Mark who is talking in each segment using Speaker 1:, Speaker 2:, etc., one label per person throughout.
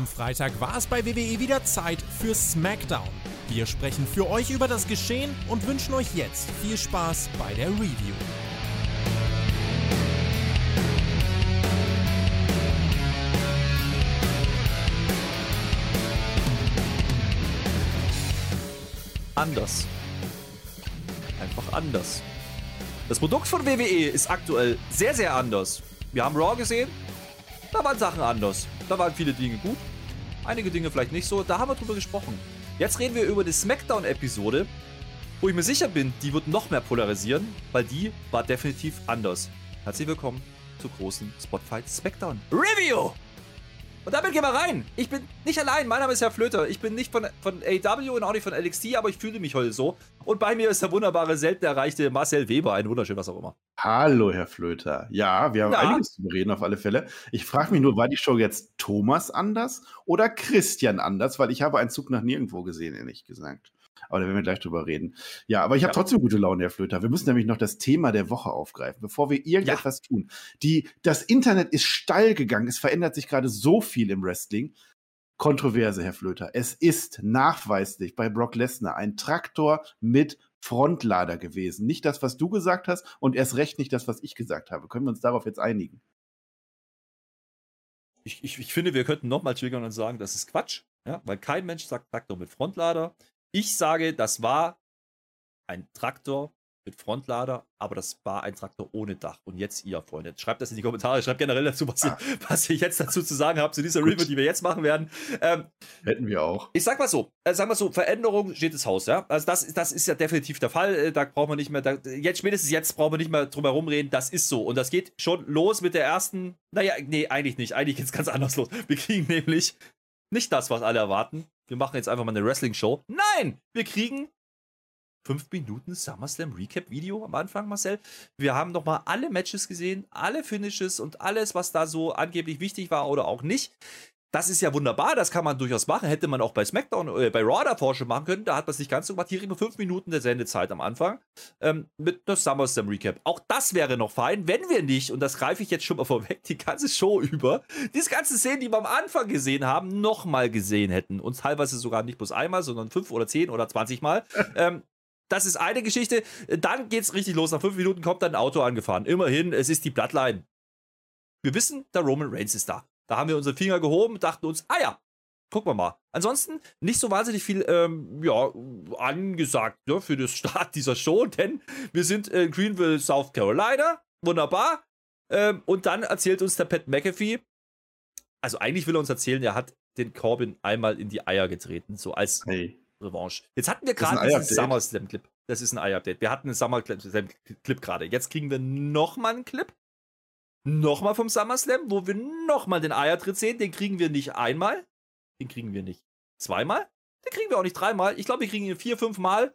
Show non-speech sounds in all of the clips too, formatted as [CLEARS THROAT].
Speaker 1: Am Freitag war es bei WWE wieder Zeit für SmackDown. Wir sprechen für euch über das Geschehen und wünschen euch jetzt viel Spaß bei der Review.
Speaker 2: Anders. Einfach anders. Das Produkt von WWE ist aktuell sehr, sehr anders. Wir haben Raw gesehen, da waren Sachen anders. Da waren viele Dinge gut, einige Dinge vielleicht nicht so. Da haben wir drüber gesprochen. Jetzt reden wir über die SmackDown-Episode, wo ich mir sicher bin, die wird noch mehr polarisieren, weil die war definitiv anders. Herzlich willkommen zur großen Spotfight SmackDown Review! Und damit gehen wir rein. Ich bin nicht allein. Mein Name ist Herr Flöter. Ich bin nicht von, von AW und auch nicht von LXT, aber ich fühle mich heute so. Und bei mir ist der wunderbare, selten erreichte Marcel Weber. Ein wunderschön, was auch immer.
Speaker 3: Hallo, Herr Flöter. Ja, wir haben
Speaker 2: Ja.
Speaker 3: einiges zu bereden auf alle Fälle. Ich frage mich nur, war die Show jetzt Thomas anders oder Christian anders? Weil ich habe einen Zug nach nirgendwo gesehen, ehrlich gesagt. Aber da werden wir gleich drüber reden. Ja, aber ich habe
Speaker 2: Ja.
Speaker 3: trotzdem gute Laune, Herr Flöter. Wir müssen nämlich noch das Thema der Woche aufgreifen, bevor wir irgendetwas tun. Die, das Internet ist steil gegangen. Es verändert sich gerade so viel im Wrestling. Kontroverse, Herr Flöter. Es ist nachweislich bei Brock Lesnar ein Traktor mit Frontlader gewesen. Nicht das, was du gesagt hast und erst recht nicht das, was ich gesagt habe. Können wir uns darauf jetzt einigen?
Speaker 2: Ich, ich, ich finde, wir könnten nochmal triggern und sagen, das ist Quatsch. Ja? Weil kein Mensch sagt Traktor mit Frontlader. Ich sage, das war ein Traktor mit Frontlader, aber das war ein Traktor ohne Dach. Und jetzt ihr, Freunde. Schreibt das in die Kommentare. Schreibt generell dazu, was, ihr, was ihr jetzt dazu zu sagen habt zu dieser Review, die wir jetzt machen werden. Ähm,
Speaker 3: Hätten wir auch.
Speaker 2: ich sag mal so, äh, sag mal so, Veränderung steht das Haus, ja. Also das, das ist ja definitiv der Fall. Äh, Da brauchen wir nicht mehr, da, jetzt spätestens jetzt brauchen wir nicht mehr drum herum reden. Das ist so. Und das geht schon los mit der ersten, naja, nee, eigentlich nicht. Eigentlich geht's ganz [LAUGHS] anders los. Wir kriegen nämlich nicht das, was alle erwarten. Wir machen jetzt einfach mal eine Wrestling-Show. Nein! Wir kriegen 5 Minuten SummerSlam Recap-Video am Anfang, Marcel. Wir haben nochmal alle Matches gesehen, alle Finishes und alles, was da so angeblich wichtig war oder auch nicht. Das ist ja wunderbar, das kann man durchaus machen. Hätte man auch bei SmackDown, äh, bei Raw davor schon machen können. Da hat man es nicht ganz so gemacht. Hier wir 5 Minuten der Sendezeit am Anfang ähm, mit einer SummerSlam Recap. Auch das wäre noch fein, wenn wir nicht, und das greife ich jetzt schon mal [LAUGHS] vorweg, die ganze Show über, diese ganzen Szenen, die wir am Anfang gesehen haben, nochmal gesehen hätten. Und teilweise sogar nicht bloß einmal, sondern 5 oder 10 oder 20 Mal. [LAUGHS] ähm, das ist eine Geschichte. Dann geht's richtig los. Nach fünf Minuten kommt dann ein Auto angefahren. Immerhin, es ist die Bloodline. Wir wissen, der Roman Reigns ist da. Da haben wir unsere Finger gehoben, dachten uns, ah ja, gucken wir mal. Ansonsten nicht so wahnsinnig viel, ähm, ja, angesagt ne, für den [LAUGHS] Start dieser Show, denn wir sind in Greenville, South Carolina. Wunderbar. Ähm, und dann erzählt uns der Pat McAfee, also eigentlich will er uns erzählen, er hat den Corbin einmal in die Eier getreten, so als
Speaker 3: Hey.
Speaker 2: Revanche. Jetzt hatten wir gerade
Speaker 3: ein
Speaker 2: diesen. SummerSlam-Clip. Das ist ein Ei-Update. Wir hatten einen SummerSlam-Clip gerade. Jetzt kriegen wir nochmal einen Clip. Nochmal vom SummerSlam, wo wir nochmal den Eiertritt sehen. Den kriegen wir nicht einmal. Den kriegen wir nicht zweimal. Den kriegen wir auch nicht dreimal. Ich glaube, wir kriegen ihn vier, fünf Mal.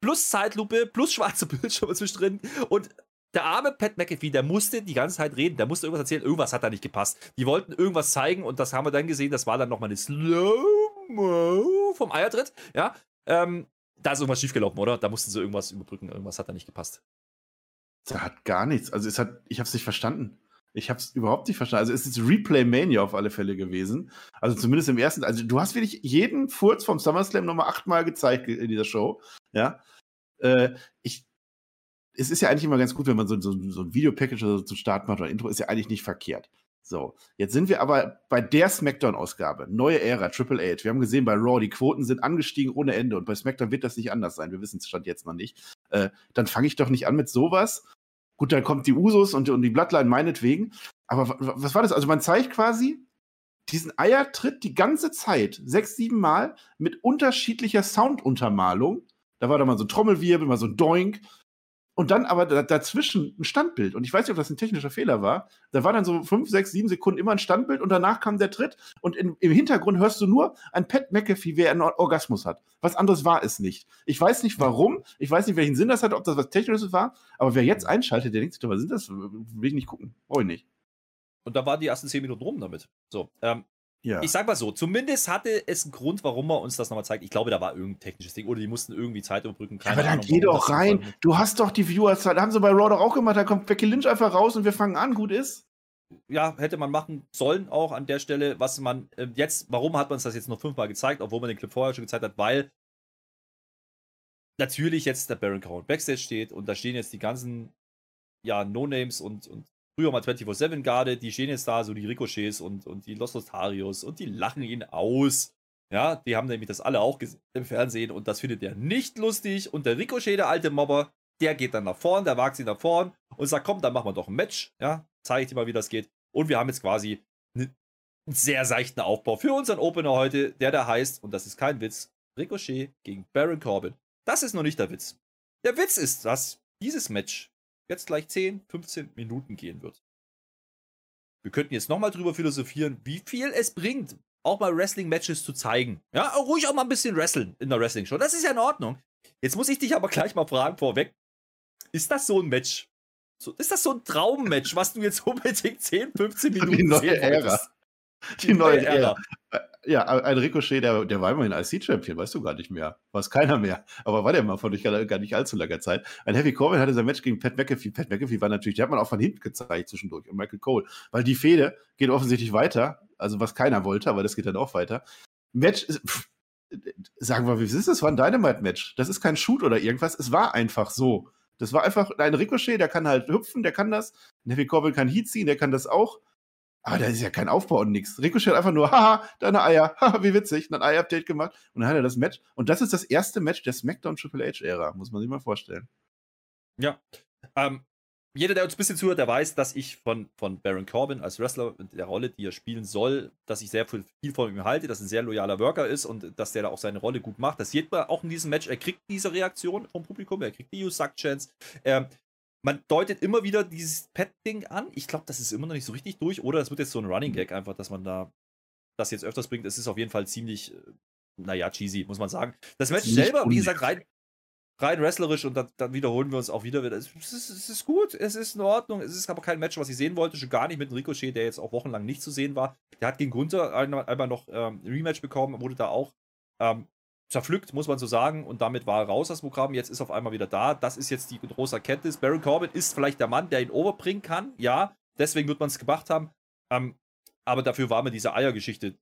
Speaker 2: Plus Zeitlupe, plus schwarze [LAUGHS] Bildschirme zwischendrin. Und der arme Pat McAfee, der musste die ganze Zeit reden. Der musste irgendwas erzählen. Irgendwas hat da nicht gepasst. Die wollten irgendwas zeigen und das haben wir dann gesehen. Das war dann nochmal eine Slow-Mo vom Eiertritt. Ja. Ähm, da ist irgendwas schiefgelaufen, oder? Da mussten sie irgendwas überbrücken. Irgendwas hat da nicht gepasst.
Speaker 3: Da hat gar nichts. Also es hat, ich habe es nicht verstanden. Ich habe es überhaupt nicht verstanden. Also es ist Replay Mania auf alle Fälle gewesen. Also zumindest im ersten. Also du hast wirklich jeden Furz vom SummerSlam nochmal achtmal gezeigt in dieser Show. Ja. Äh, ich, es ist ja eigentlich immer ganz gut, wenn man so, so, so ein Videopackage so zum Start macht oder Intro, ist ja eigentlich nicht verkehrt. So, jetzt sind wir aber bei der SmackDown-Ausgabe, neue Ära, Triple H. Wir haben gesehen, bei Raw, die Quoten sind angestiegen ohne Ende und bei SmackDown wird das nicht anders sein. Wir wissen es stand jetzt noch nicht. Äh, dann fange ich doch nicht an mit sowas. Gut, dann kommt die Usos und, und die Bloodline meinetwegen. Aber wa- wa- was war das? Also man zeigt quasi diesen Eiertritt die ganze Zeit, sechs, sieben Mal, mit unterschiedlicher Sounduntermalung. Da war da mal so ein Trommelwirbel, mal so ein Doink. Und dann aber da, dazwischen ein Standbild. Und ich weiß nicht, ob das ein technischer Fehler war. Da war dann so fünf, sechs, sieben Sekunden immer ein Standbild und danach kam der Tritt. Und in, im Hintergrund hörst du nur ein Pat McAfee, wer einen Or- Orgasmus hat. Was anderes war es nicht. Ich weiß nicht warum. Ich weiß nicht, welchen Sinn das hat, ob das was Technisches war. Aber wer jetzt einschaltet, der denkt sich doch, was sind das? Will ich nicht gucken. Brauche ich nicht.
Speaker 2: Und da waren die ersten zehn Minuten rum damit. So, ähm,
Speaker 3: Ja.
Speaker 2: ich sag mal so, zumindest hatte es einen Grund, warum er uns das nochmal zeigt. Ich glaube, da war irgendein technisches Ding oder die mussten irgendwie Zeit überbrücken.
Speaker 3: Ja,
Speaker 2: Keine
Speaker 3: aber dann
Speaker 2: Ahnung,
Speaker 3: geh
Speaker 2: warum
Speaker 3: doch rein.
Speaker 2: so.
Speaker 3: Du hast doch die Viewerzeit. Haben sie bei Raw doch auch gemacht. Da kommt Becky Lynch einfach raus und wir fangen an. Gut ist.
Speaker 2: ja, hätte man machen sollen auch an der Stelle, was man äh, jetzt, warum hat man es das jetzt noch fünfmal gezeigt, obwohl man den Clip vorher schon gezeigt hat, weil natürlich jetzt der Baron Corbin Backstage steht und da stehen jetzt die ganzen, ja, No-Names und, und früher mal 24-7 Garde, die stehen jetzt da, so die Ricochets und, und die Los Lotarios und die lachen ihn aus. Ja, die haben nämlich das alle auch gesehen im Fernsehen und das findet er nicht lustig und der Ricochet, der alte Mobber, der geht dann nach vorn, der wagt sich nach vorn und sagt, komm, dann machen wir doch ein Match. Ja, zeige ich dir mal, wie das geht. Und wir haben jetzt quasi einen sehr seichten Aufbau für unseren Opener heute, der da heißt, und das ist kein Witz, Ricochet gegen Baron Corbin. Das ist noch nicht der Witz. Der Witz ist, dass dieses Match jetzt gleich 10, 15 Minuten gehen wird. Wir könnten jetzt nochmal drüber philosophieren, wie viel es bringt, auch mal Wrestling-Matches zu zeigen. Ja, ruhig auch mal ein bisschen wresteln in der Wrestling-Show. Das ist ja in Ordnung. Jetzt muss ich dich aber gleich mal fragen vorweg. Ist das so ein Match? So, ist das so ein Traummatch, was du jetzt [LAUGHS] unbedingt 10, 15 Minuten
Speaker 3: Die neue Ära. Die, die neue, neue Ära. Ära. Ja, ein Ricochet, der, der war immerhin IC-Champion, weißt du gar nicht mehr. War es keiner mehr. Aber war der mal vor gar, gar nicht allzu langer Zeit. Ein Heavy Corbin hatte sein Match gegen Pat McAfee. Pat McAfee war natürlich, der hat man auch von hinten gezeigt zwischendurch und Michael Cole. Weil die Fehde geht offensichtlich weiter. Also was keiner wollte, aber das geht dann auch weiter. Match pff, sagen wir, wie ist das? Das war ein Dynamite-Match. Das ist kein Shoot oder irgendwas. Es war einfach so. Das war einfach ein Ricochet, der kann halt hüpfen, der kann das. Heavy Corbin kann Heat ziehen, der kann das auch. Aber da ist ja kein Aufbau und nichts. Ricochet einfach nur, haha, deine Eier, [LAUGHS] haha, wie witzig, ein Ei-Update gemacht und dann hat er das Match. Und das ist das erste Match der SmackDown Triple H-Ära, muss man sich mal vorstellen.
Speaker 2: Ja. Ähm, jeder, der uns ein bisschen zuhört, der weiß, dass ich von, von Baron Corbin als Wrestler der Rolle, die er spielen soll, dass ich sehr viel, viel von ihm halte, dass er ein sehr loyaler Worker ist und dass der da auch seine Rolle gut macht. Das sieht man auch in diesem Match. Er kriegt diese Reaktion vom Publikum, er kriegt die You-Suck-Chance. Ähm, man deutet immer wieder dieses Pet-Ding an. Ich glaube, das ist immer noch nicht so richtig durch. Oder es wird jetzt so ein Running Gag einfach, dass man da das jetzt öfters bringt. Es ist auf jeden Fall ziemlich, äh, naja, cheesy, muss man sagen. Das Match selber, wie gesagt, rein, rein wrestlerisch und dann, dann, wiederholen wir uns auch wieder. Es ist, es ist, gut, es ist in Ordnung. Es ist aber kein Match, was ich sehen wollte. Schon gar nicht mit Ricochet, der jetzt auch wochenlang nicht zu sehen war. Der hat gegen Gunther einmal, noch ähm, Rematch bekommen, wurde da auch ähm, zerpflückt, muss man so sagen. Und damit war er raus aus Programm. Jetzt ist auf einmal wieder da. Das ist jetzt die große Erkenntnis. Baron Corbin ist vielleicht der Mann, der ihn overbringen kann. Ja, deswegen wird man es gemacht haben. Ähm, aber dafür war mir diese Eiergeschichte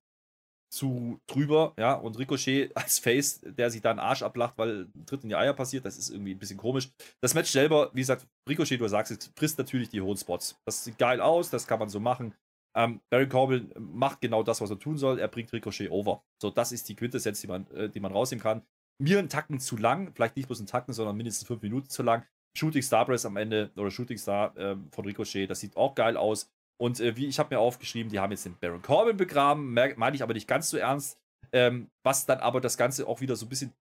Speaker 2: zu drüber, ja, und Ricochet [LAUGHS] als Face, der sich da einen Arsch ablacht, weil ein Tritt in die Eier passiert, das ist irgendwie ein bisschen komisch. Das Match selber, wie gesagt, Ricochet, du sagst, es frisst natürlich die hohen Spots. Das sieht geil aus, das kann man so machen. Ähm, Baron Corbin macht genau das, was er tun soll. Er bringt Ricochet over. So, das ist die Quintessenz, die man, äh, die man rausnehmen kann. Mir ein Tacken zu lang, vielleicht nicht bloß ein Tacken, sondern mindestens fünf Minuten zu lang. Shooting Star Press am Ende oder Shooting Star äh, von Ricochet, das sieht auch geil aus. Und äh, wie ich habe mir aufgeschrieben, die haben jetzt den Baron Corbin begraben, meine ich aber nicht ganz so ernst. Ähm, was dann aber das Ganze auch wieder so ein bisschen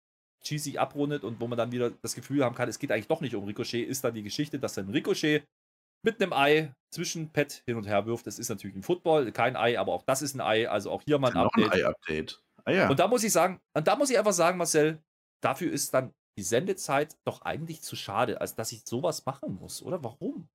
Speaker 2: cheesy abrundet und wo man dann wieder das Gefühl haben kann, es geht eigentlich doch nicht um Ricochet, ist dann die Geschichte, dass dann Ricochet mit einem Ei zwischen Pet hin und her wirft. Das ist natürlich ein Football, kein Ei, aber auch das ist ein Ei. Also auch hier mal ein Update. Ein
Speaker 3: Ei-Update.
Speaker 2: Ah, ja. Und da muss ich sagen, und da muss ich einfach sagen, Marcel, dafür ist dann die Sendezeit doch eigentlich zu schade, als dass ich sowas machen muss, oder? Warum?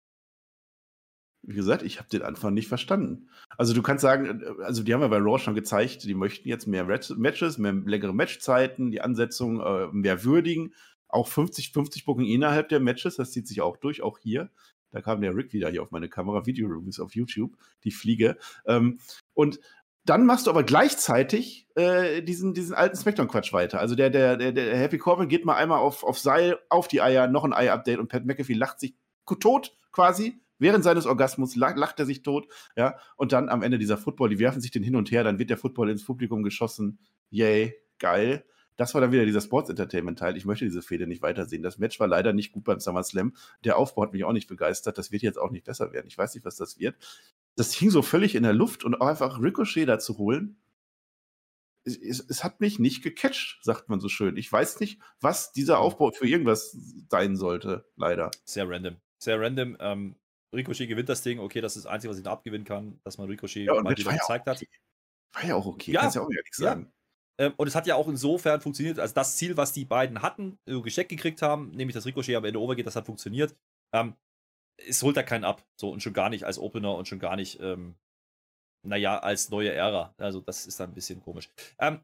Speaker 3: Wie gesagt, ich habe den Anfang nicht verstanden. Also du kannst sagen, äh, also die haben ja bei Raw schon gezeigt, die möchten jetzt mehr Matches, mehr längere Matchzeiten, die Ansetzung äh, mehr würdigen. Auch 50-50 Booking innerhalb der Matches, das zieht sich auch durch, auch hier. Da kam der Rick wieder hier auf meine Kamera, Video-Reviews auf YouTube, die Fliege. Ähm, und dann machst du aber gleichzeitig äh, diesen, diesen alten Spectrum-Quatsch weiter. Also der, der, der, der Happy Corbin geht mal einmal auf, auf Seil, auf die Eier, noch ein Ei-Update und Pat McAfee lacht sich tot quasi. Während seines Orgasmus lacht, lacht er sich tot, ja, und dann am Ende dieser Football, die werfen sich den hin und her, dann wird der Football ins Publikum geschossen. Yay, geil das war dann wieder dieser Sports Entertainment Teil. Ich möchte diese Fehde nicht weitersehen. Das Match war leider nicht gut beim SummerSlam. Der Aufbau hat mich auch nicht begeistert. Das wird jetzt auch nicht besser werden. Ich weiß nicht, was das wird. Das hing so völlig in der Luft und auch einfach Ricochet da zu holen. Es, es, es, hat mich nicht gecatcht, sagt man so schön. Ich weiß nicht, was dieser Aufbau für irgendwas sein sollte, leider.
Speaker 2: Sehr random. Sehr random. Ähm, Ricochet gewinnt das Ding. Okay, das ist das Einzige, was ihn abgewinnen kann, dass man Ricochet
Speaker 3: ja, mal wieder gezeigt
Speaker 2: ja
Speaker 3: hat. War ja auch okay,
Speaker 2: ja,
Speaker 3: kannst
Speaker 2: ja
Speaker 3: auch ehrlich sagen.
Speaker 2: Ähm, und es hat ja auch insofern funktioniert, also das Ziel, was die beiden hatten, äh, gesteckt gekriegt haben, nämlich dass Ricochet am Ende overgeht, das hat funktioniert. Ähm, es holt da keinen ab. So, und schon gar nicht als Opener und schon gar nicht, ähm, naja, als neue Ära. Also, das ist dann ein bisschen komisch. Ähm,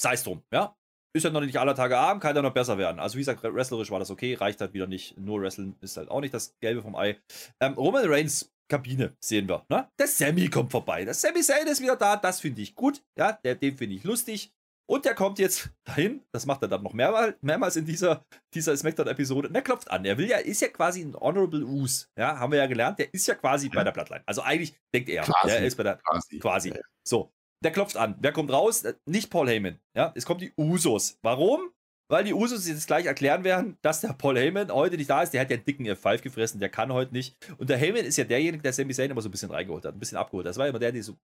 Speaker 2: Sei es drum, ja. Ist ja noch nicht aller Tage Abend, kann ja noch besser werden. Also, wie gesagt, wrestlerisch war das okay, reicht halt wieder nicht. Nur Wrestling ist halt auch nicht das Gelbe vom Ei. Ähm, Roman Reigns Kabine sehen wir. Ne? Der Sammy kommt vorbei. Der Sammy Zayn ist wieder da. Das finde ich gut. Ja, der, den finde ich lustig. Und der kommt jetzt dahin. Das macht er dann noch mehrmals, mehrmals in dieser, dieser Smackdown-Episode. Und er klopft an. Er will ja, ist ja quasi ein Honorable Use. Ja, haben wir ja gelernt. Der ist ja quasi ja. bei der Bloodline. Also eigentlich denkt er, quasi. der ist bei der. Quasi. quasi. Ja. So. Der klopft an. Wer kommt raus? Nicht Paul Heyman. Ja, es kommt die Usos. Warum? Weil die Usos jetzt gleich erklären werden, dass der Paul Heyman heute nicht da ist. Der hat ja einen dicken F5 gefressen, der kann heute nicht. Und der Heyman ist ja derjenige, der Sami Zayn immer so ein bisschen reingeholt hat, ein bisschen abgeholt. Das war immer der, der so,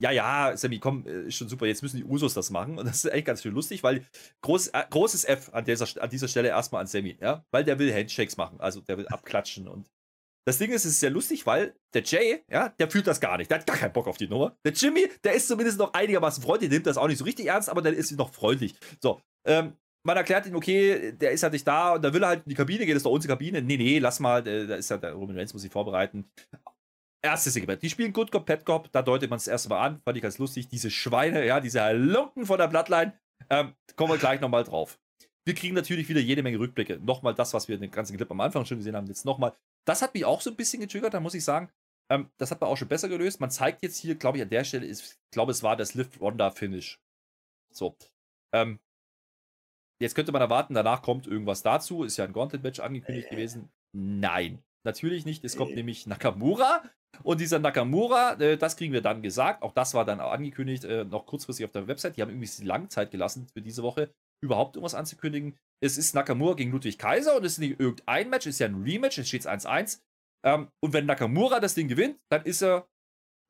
Speaker 2: ja, ja, Sammy, komm, äh, ist schon super, jetzt müssen die Usos das machen. Und das ist echt ganz schön lustig, weil groß, äh, großes F an dieser, an dieser Stelle erstmal an Sammy, ja, weil der will Handshakes machen, also der will abklatschen und das Ding ist, es ist sehr lustig, weil der Jay, ja, der fühlt das gar nicht. Der hat gar keinen Bock auf die Nummer. Der Jimmy, der ist zumindest noch einigermaßen freundlich, nimmt das auch nicht so richtig ernst, aber der ist noch freundlich. So, ähm, man erklärt ihm, okay, der ist halt nicht da und da will er halt in die Kabine gehen, das ist doch unsere Kabine. Nee, nee, lass mal, da ist halt der Roman Reigns, muss sich vorbereiten. Erstes Segment. Die spielen Good Cop, Pet Cop, da deutet man es erst mal an, fand ich ganz lustig. Diese Schweine, ja, diese Halunken von der Bloodline. Ähm, kommen wir gleich nochmal drauf. Wir kriegen natürlich wieder jede Menge Rückblicke. Nochmal das, was wir in den ganzen Clip am Anfang schon gesehen haben, jetzt nochmal. Das hat mich auch so ein bisschen getriggert, da muss ich sagen. Ähm, das hat man auch schon besser gelöst. Man zeigt jetzt hier, glaube ich, an der Stelle, ist, ich glaube, es war das Lift Ronda Finish. So. Ähm, Jetzt könnte man erwarten, danach kommt irgendwas dazu. Ist ja ein Gauntlet-Match angekündigt äh. gewesen. Nein, natürlich nicht. Es kommt äh. nämlich Nakamura. Und dieser Nakamura, äh, das kriegen wir dann gesagt. Auch das war dann angekündigt, äh, noch kurzfristig auf der Website. Die haben irgendwie lange Zeit gelassen für diese Woche, überhaupt irgendwas anzukündigen. Es ist Nakamura gegen Ludwig Kaiser und es ist nicht irgendein Match, es ist ja ein Rematch, es steht 1-1. Ähm, und wenn Nakamura das Ding gewinnt, dann ist er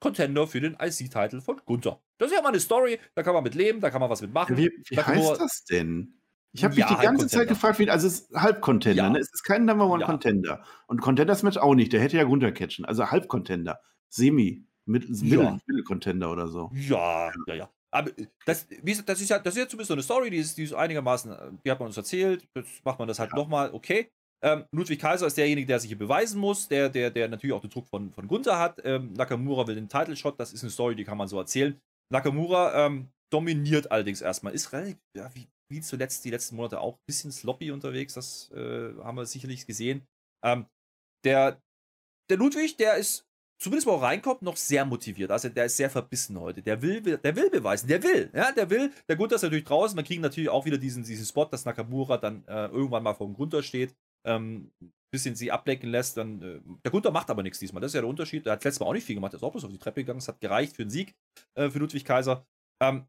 Speaker 2: Contender für den IC-Titel von Gunther. Das ist ja mal eine Story, da kann man mit leben, da kann man was mitmachen.
Speaker 3: Wie, wie heißt das denn? Ich habe ja, mich die ganze Zeit gefragt, wie, also es ist Halbcontender, ja. ne? es ist kein Number One ja. Contender. Und Contenders Match auch nicht, der hätte ja runtercatchen. Also Halbcontender, Semi, Mittel-Contender oder so.
Speaker 2: Ja, ja, ja. Aber das, das, ist ja, das ist ja zumindest so eine Story, die ist, die ist einigermaßen, die hat man uns erzählt, jetzt macht man das halt ja. nochmal, okay. Ähm, Ludwig Kaiser ist derjenige, der sich hier beweisen muss, der, der, der natürlich auch den Druck von, von Gunther hat. Ähm, Nakamura will den Title Shot, das ist eine Story, die kann man so erzählen. Nakamura ähm, dominiert allerdings erstmal, ist relativ, ja, wie, wie zuletzt die letzten Monate auch ein bisschen sloppy unterwegs. Das äh, haben wir sicherlich gesehen. Ähm, der, der Ludwig, der ist, zumindest wo er reinkommt, noch sehr motiviert. Also der ist sehr verbissen heute. Der will, der will beweisen. Der will. Ja, der will. Der Gunther ist natürlich draußen. Wir kriegen natürlich auch wieder diesen, diesen Spot, dass Nakamura dann äh, irgendwann mal vor dem Gunther steht. Ähm, bisschen sie ablenken lässt, dann äh, der Gunther macht aber nichts diesmal. Das ist ja der Unterschied. Er hat letztes Mal auch nicht viel gemacht, er ist auch bloß auf die Treppe gegangen. Es hat gereicht für einen Sieg äh, für Ludwig Kaiser. Ähm,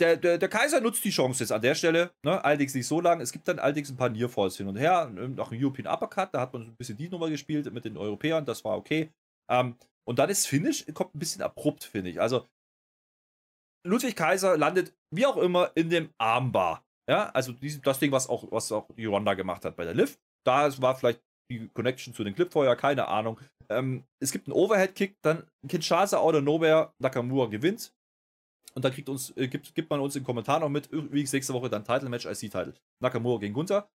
Speaker 2: der, der, der, Kaiser nutzt die Chance jetzt an der Stelle, ne? allerdings nicht so lange. Es gibt dann allerdings ein paar Nearfalls hin und her. Nach einem European Uppercut, da hat man ein bisschen die Nummer gespielt mit den Europäern, das war okay. Ähm, und dann ist Finish, kommt ein bisschen abrupt, finde ich. Also, Ludwig Kaiser landet, wie auch immer, in dem Armbar. Ja, also das Ding, was auch, was auch die Ronda gemacht hat bei der Lift. Da war vielleicht die Connection zu den Clipfeuer, keine Ahnung. Ähm, es gibt einen Overhead-Kick, dann Kinshasa out of nowhere, Nakamura gewinnt. Und dann kriegt uns, äh, gibt, gibt man uns im Kommentar noch mit, übrigens nächste Woche dann Title-Match, IC-Title. Nakamura gegen Gunther.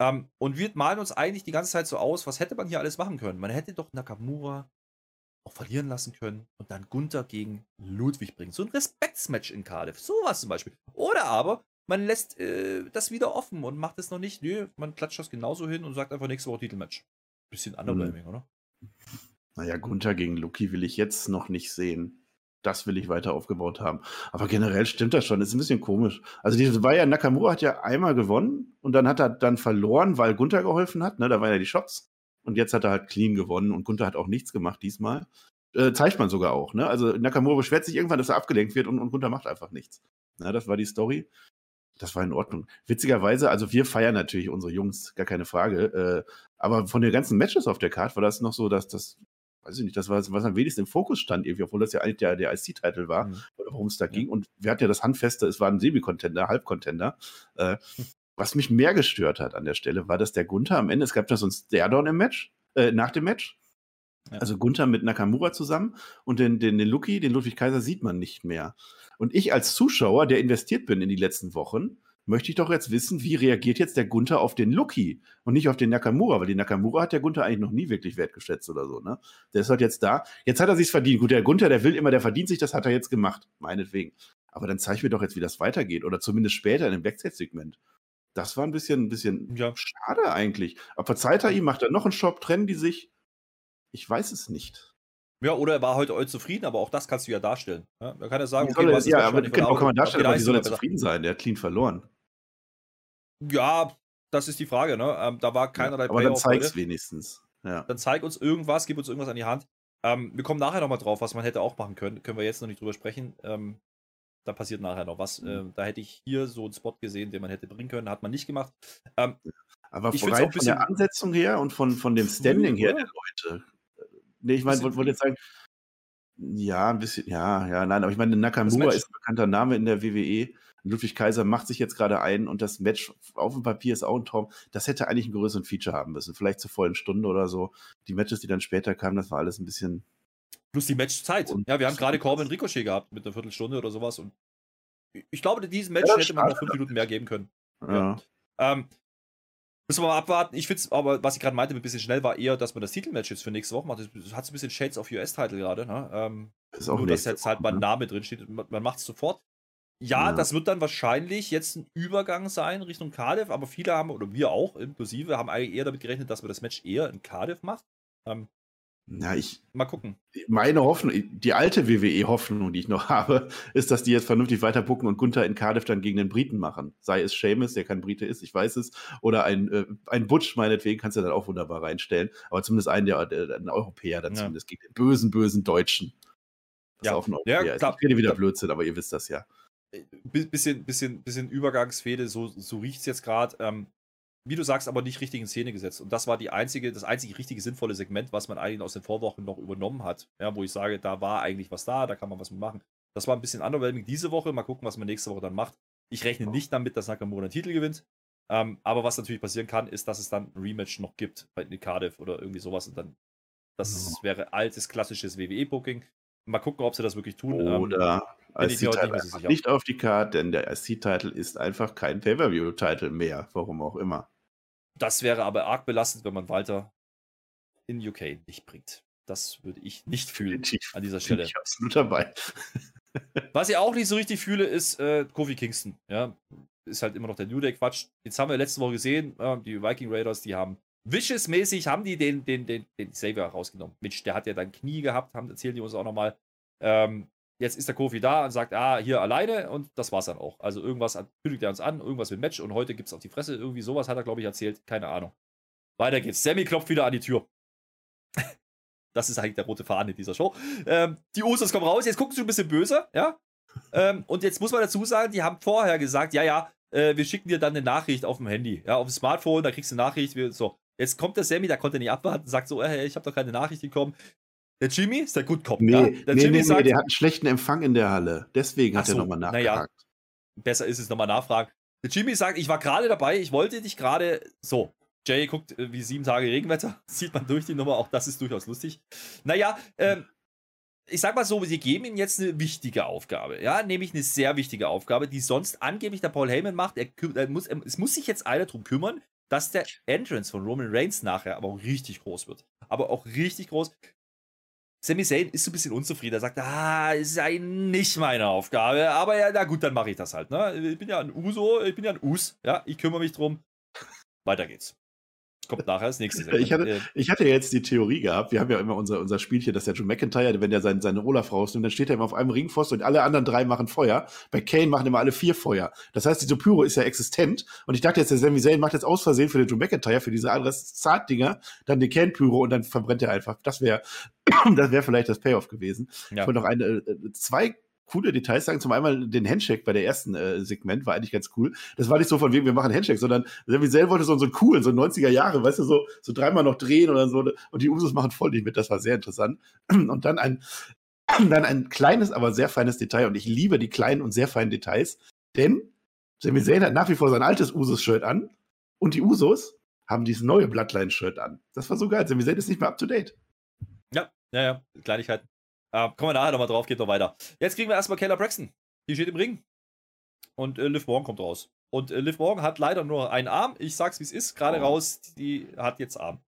Speaker 2: Ähm, und wir malen uns eigentlich die ganze Zeit so aus, was hätte man hier alles machen können? Man hätte doch Nakamura auch verlieren lassen können und dann Gunther gegen Ludwig bringen. So ein Respektsmatch in Cardiff. Sowas zum Beispiel. Oder aber man lässt äh, das wieder offen und macht es noch nicht. Nö, man klatscht das genauso hin und sagt einfach nächste Woche Titelmatch. Bisschen underwhelming, mhm. oder?
Speaker 3: Naja, Gunther gegen Luki will ich jetzt noch nicht sehen das will ich weiter aufgebaut haben. Aber generell stimmt das schon, ist ein bisschen komisch. Also diese war ja, Nakamura hat ja einmal gewonnen und dann hat er dann verloren, weil Gunther geholfen hat, ne? da waren ja die Shots. Und jetzt hat er halt clean gewonnen und Gunther hat auch nichts gemacht diesmal. Äh, zeigt man sogar auch, ne? Also Nakamura beschwert sich irgendwann, dass er abgelenkt wird und, und Gunther macht einfach nichts. Na, das war die Story. Das war in Ordnung. Witzigerweise, also wir feiern natürlich unsere Jungs, gar keine Frage. Äh, aber von den ganzen Matches auf der Karte war das noch so, dass das weiß ich nicht, das war, was am wenigsten im Fokus stand, irgendwie, obwohl das ja eigentlich der, der IC-Titel war, mhm. worum es da ja. ging. Und wir hatten ja das Handfeste, es war ein Semi-Contender, Halb-Contender. Äh, was mich mehr gestört hat an der Stelle, war, dass der Gunther am Ende, es gab da so ein Stairdown im Match, äh, nach dem Match. Ja. Also Gunther mit Nakamura zusammen und den, den, den Lucky, den Ludwig Kaiser, sieht man nicht mehr. Und ich als Zuschauer, der investiert bin in die letzten Wochen, möchte ich doch jetzt wissen, wie reagiert jetzt der Gunther auf den Lucky und nicht auf den Nakamura, weil den Nakamura hat der Gunther eigentlich noch nie wirklich wertgeschätzt oder so, ne? Der ist halt jetzt da. Jetzt hat er sich's verdient. Gut, der Gunther, der will immer, der verdient sich, das hat er jetzt gemacht, meinetwegen. Aber dann zeig mir doch jetzt, wie das weitergeht oder zumindest später in dem Backstage-Segment. Das war ein bisschen, ein bisschen ja. schade eigentlich. Aber verzeiht er ihm, macht er noch einen Shop, trennen die sich? Ich weiß es nicht.
Speaker 2: Ja, oder er war heute euch zufrieden, aber auch das kannst du ja darstellen. Ja, da kann er sagen,
Speaker 3: okay, hast ja, aber genau, kann man darstellen, aber wie soll er zufrieden sein? Der hat clean verloren.
Speaker 2: Ja, das ist die Frage, ne? Ähm, da war keinerlei
Speaker 3: ja, Aber dann zeig's
Speaker 2: heute.
Speaker 3: wenigstens. Ja.
Speaker 2: Dann zeig uns irgendwas, gib uns irgendwas an die Hand. Ähm, wir kommen nachher nochmal drauf, was man hätte auch machen können. Können wir jetzt noch nicht drüber sprechen. Ähm, da passiert nachher noch was.
Speaker 3: Mhm.
Speaker 2: Ähm, da hätte ich hier so einen Spot gesehen, den man hätte bringen können. Hat man nicht gemacht. Ähm,
Speaker 3: Aber
Speaker 2: Ich
Speaker 3: rein von der Ansetzung her und von, von dem Standing her der Leute. Nee, ich meine, wollte wollte jetzt sagen, ja, ein bisschen, ja, ja, nein, aber ich meine, Nakamura ist ein bekannter Name in der WWE. Ludwig Kaiser macht sich jetzt gerade ein und das Match auf dem Papier ist auch ein Traum. Das hätte eigentlich einen größeren Feature haben müssen. Vielleicht zur vollen Stunde oder so. Die Matches, die dann später kamen, das war alles ein bisschen.
Speaker 2: plus die Matchzeit.
Speaker 3: Und-
Speaker 2: Ja, wir haben gerade Corbin Ricochet gehabt mit einer Viertelstunde oder sowas. Und ich glaube, diesem Match
Speaker 3: Ja,
Speaker 2: hätte man noch fünf Minuten mehr geben können.
Speaker 3: Ja.
Speaker 2: Ähm, müssen wir mal abwarten. Ich finde es, aber was ich gerade meinte, ein bisschen schnell war eher, dass man das Titelmatch jetzt für nächste Woche macht. Das hat so ein bisschen Shades of US-Title gerade. Ne? Ähm,
Speaker 3: Ist auch
Speaker 2: nur, dass jetzt halt mal ein
Speaker 3: ne?
Speaker 2: Name drin steht. Man, man macht es sofort. Ja,
Speaker 3: Ja.
Speaker 2: das wird dann wahrscheinlich jetzt ein Übergang sein Richtung Cardiff, aber viele haben, oder wir auch inklusive, haben eigentlich eher damit gerechnet, dass man das Match eher in Cardiff macht. Ähm,
Speaker 3: Ja, ich,
Speaker 2: mal gucken.
Speaker 3: meine Hoffnung, die alte WWE-Hoffnung, die ich noch [LAUGHS] habe, ist, dass die jetzt vernünftig weiterbucken und Gunther in Cardiff dann gegen den Briten machen. Sei es Seamus, der kein Brite ist, ich weiß es, oder ein, äh, ein Butch, meinetwegen, kannst du dann auch wunderbar reinstellen. Aber zumindest einen, der, der ein Europäer dann
Speaker 2: Ja.
Speaker 3: zumindest gegen den bösen, bösen Deutschen.
Speaker 2: Ja.
Speaker 3: ein
Speaker 2: Ja,
Speaker 3: ist.
Speaker 2: klar.
Speaker 3: Ich rede wieder. Blödsinn, aber ihr wisst das ja.
Speaker 2: Bi- bisschen, bisschen, bisschen Übergangsfehde, so, so riecht es jetzt gerade. Ähm, wie du sagst, aber nicht richtig in Szene gesetzt. Und das war die einzige, das einzige richtige sinnvolle Segment, was man eigentlich aus den Vorwochen noch übernommen hat. Ja, wo ich sage, da war eigentlich was da, da kann man was mit machen. Das war ein bisschen underwhelming diese Woche. Mal gucken, was man nächste Woche dann macht. Ich rechne nicht damit, dass Nakamura den Titel gewinnt. Ähm, aber was natürlich passieren kann, ist, dass es dann ein Rematch noch gibt bei Cardiff oder irgendwie sowas. Und dann, das wäre altes, klassisches WWE-Booking. Mal gucken, ob sie das wirklich tun. Ähm,
Speaker 3: Oder IC-Title
Speaker 2: nicht sicher.
Speaker 3: nicht auf die Karte, denn der IC-Title ist einfach kein Pay-Per-View-Title mehr, warum auch immer.
Speaker 2: Das wäre aber arg belastend, wenn man Walter in UK nicht bringt. Das würde ich nicht fühlen an dieser Stelle.
Speaker 3: ich absolut dabei. [LAUGHS]
Speaker 2: Was ich auch nicht so richtig fühle, ist äh, Kofi Kingston. Ja, ist halt immer noch der New Day Quatsch. Jetzt haben wir letzte Woche gesehen, äh, die Viking Raiders, die haben Vicious-mäßig haben die den, den, den, den Savior rausgenommen. Mensch, der hat ja dann Knie gehabt, haben, erzählen die uns auch nochmal. Ähm, jetzt ist der Kofi da und sagt, ah, hier alleine und das war's dann auch. Also irgendwas kündigt er uns an, irgendwas mit Match und heute gibt's auf die Fresse. Irgendwie sowas hat er, glaube ich, erzählt. Keine Ahnung. Weiter geht's. Sammy klopft wieder an die Tür. [LAUGHS] Das ist eigentlich der rote Faden in dieser Show. Ähm, die Usos kommen raus, jetzt gucken sie ein bisschen böse, ja. Ähm, und jetzt muss man dazu sagen, die haben vorher gesagt, ja, ja, äh, wir schicken dir dann eine Nachricht auf dem Handy, ja, auf dem Smartphone, da kriegst du eine Nachricht, wir, so. Jetzt kommt der Sammy, da konnte nicht abwarten, sagt so, äh, ich habe doch keine Nachricht bekommen. Der Jimmy ist der Good Cop,
Speaker 3: Nee,
Speaker 2: ja.
Speaker 3: nee,
Speaker 2: Der
Speaker 3: nee,
Speaker 2: Jimmy
Speaker 3: nee,
Speaker 2: sagt,
Speaker 3: der hat einen schlechten Empfang in der Halle. Deswegen hat
Speaker 2: Ach
Speaker 3: er
Speaker 2: so,
Speaker 3: nochmal
Speaker 2: na
Speaker 3: nachgehakt.
Speaker 2: ja. besser ist es nochmal nachfragen. Der Jimmy sagt, ich war gerade dabei, ich wollte dich gerade. So, Jay guckt äh, wie sieben Tage Regenwetter. [LAUGHS] Sieht man durch die Nummer, auch das ist durchaus lustig. Naja, ähm, ich sag mal so, sie geben ihm jetzt eine wichtige Aufgabe, ja, nämlich eine sehr wichtige Aufgabe, die sonst angeblich der Paul Heyman macht. Er, er muss, er, es muss sich jetzt einer drum kümmern, dass der Entrance von Roman Reigns nachher aber auch richtig groß wird. Aber auch richtig groß. Sami Zayn ist so ein bisschen unzufrieden. Er sagt, ah, ist ja nicht meine Aufgabe. Aber ja, na gut, dann mache ich das halt. Ne? Ich bin ja ein Uso, ich bin ja ein Us. Ja, ich kümmere mich drum. Weiter geht's. Kommt nachher das nächste.
Speaker 3: Ich hatte- Ich hatte ja jetzt die Theorie gehabt, wir haben ja immer unser, unser Spielchen, dass der Joe McIntyre, wenn der sein, seine Olaf rausnimmt, dann steht er immer auf einem Ringpfosten und alle anderen drei machen Feuer. Bei Kane machen immer alle vier Feuer. Das heißt, diese Pyro ist ja existent. Und ich dachte jetzt, der Sami Zayn macht jetzt aus Versehen für den Joe McIntyre, für diese Adressat-Dinger, dann den Kane-Pyro und dann verbrennt er einfach. Das wäre [CLEARS THROAT] das wäre vielleicht das Payoff gewesen.
Speaker 2: ja.
Speaker 3: Ich wollte noch eine, äh, zwei coole Details sagen. Zum einen den Handshake bei der ersten äh, Segment war eigentlich ganz cool. Das war nicht so von wegen, wir machen Handshake, sondern Zayn wollte so, so einen so 90er Jahre, weißt du, so, so dreimal noch drehen oder so. Und die Usos machen voll nicht mit. Das war sehr interessant. Und dann ein, [CLEARS THROAT] dann ein kleines, aber sehr feines Detail. Und ich liebe die kleinen und sehr feinen Details, denn Sami hat nach wie vor sein altes Usos-Shirt an und die Usos haben dieses neue Bloodline-Shirt an. Das war so geil. Sami ist nicht mehr up to date.
Speaker 2: Ja, ja, ja, Kleinigkeiten. Äh, kommen wir nachher nochmal drauf, geht noch weiter. Jetzt kriegen wir erstmal Kayla Braxton. Die steht im Ring. Und äh, Liv Morgan kommt raus. Und äh, Liv Morgan hat leider nur einen Arm. Ich sag's wie es ist, gerade
Speaker 3: Oh.
Speaker 2: raus. Die hat jetzt Arm.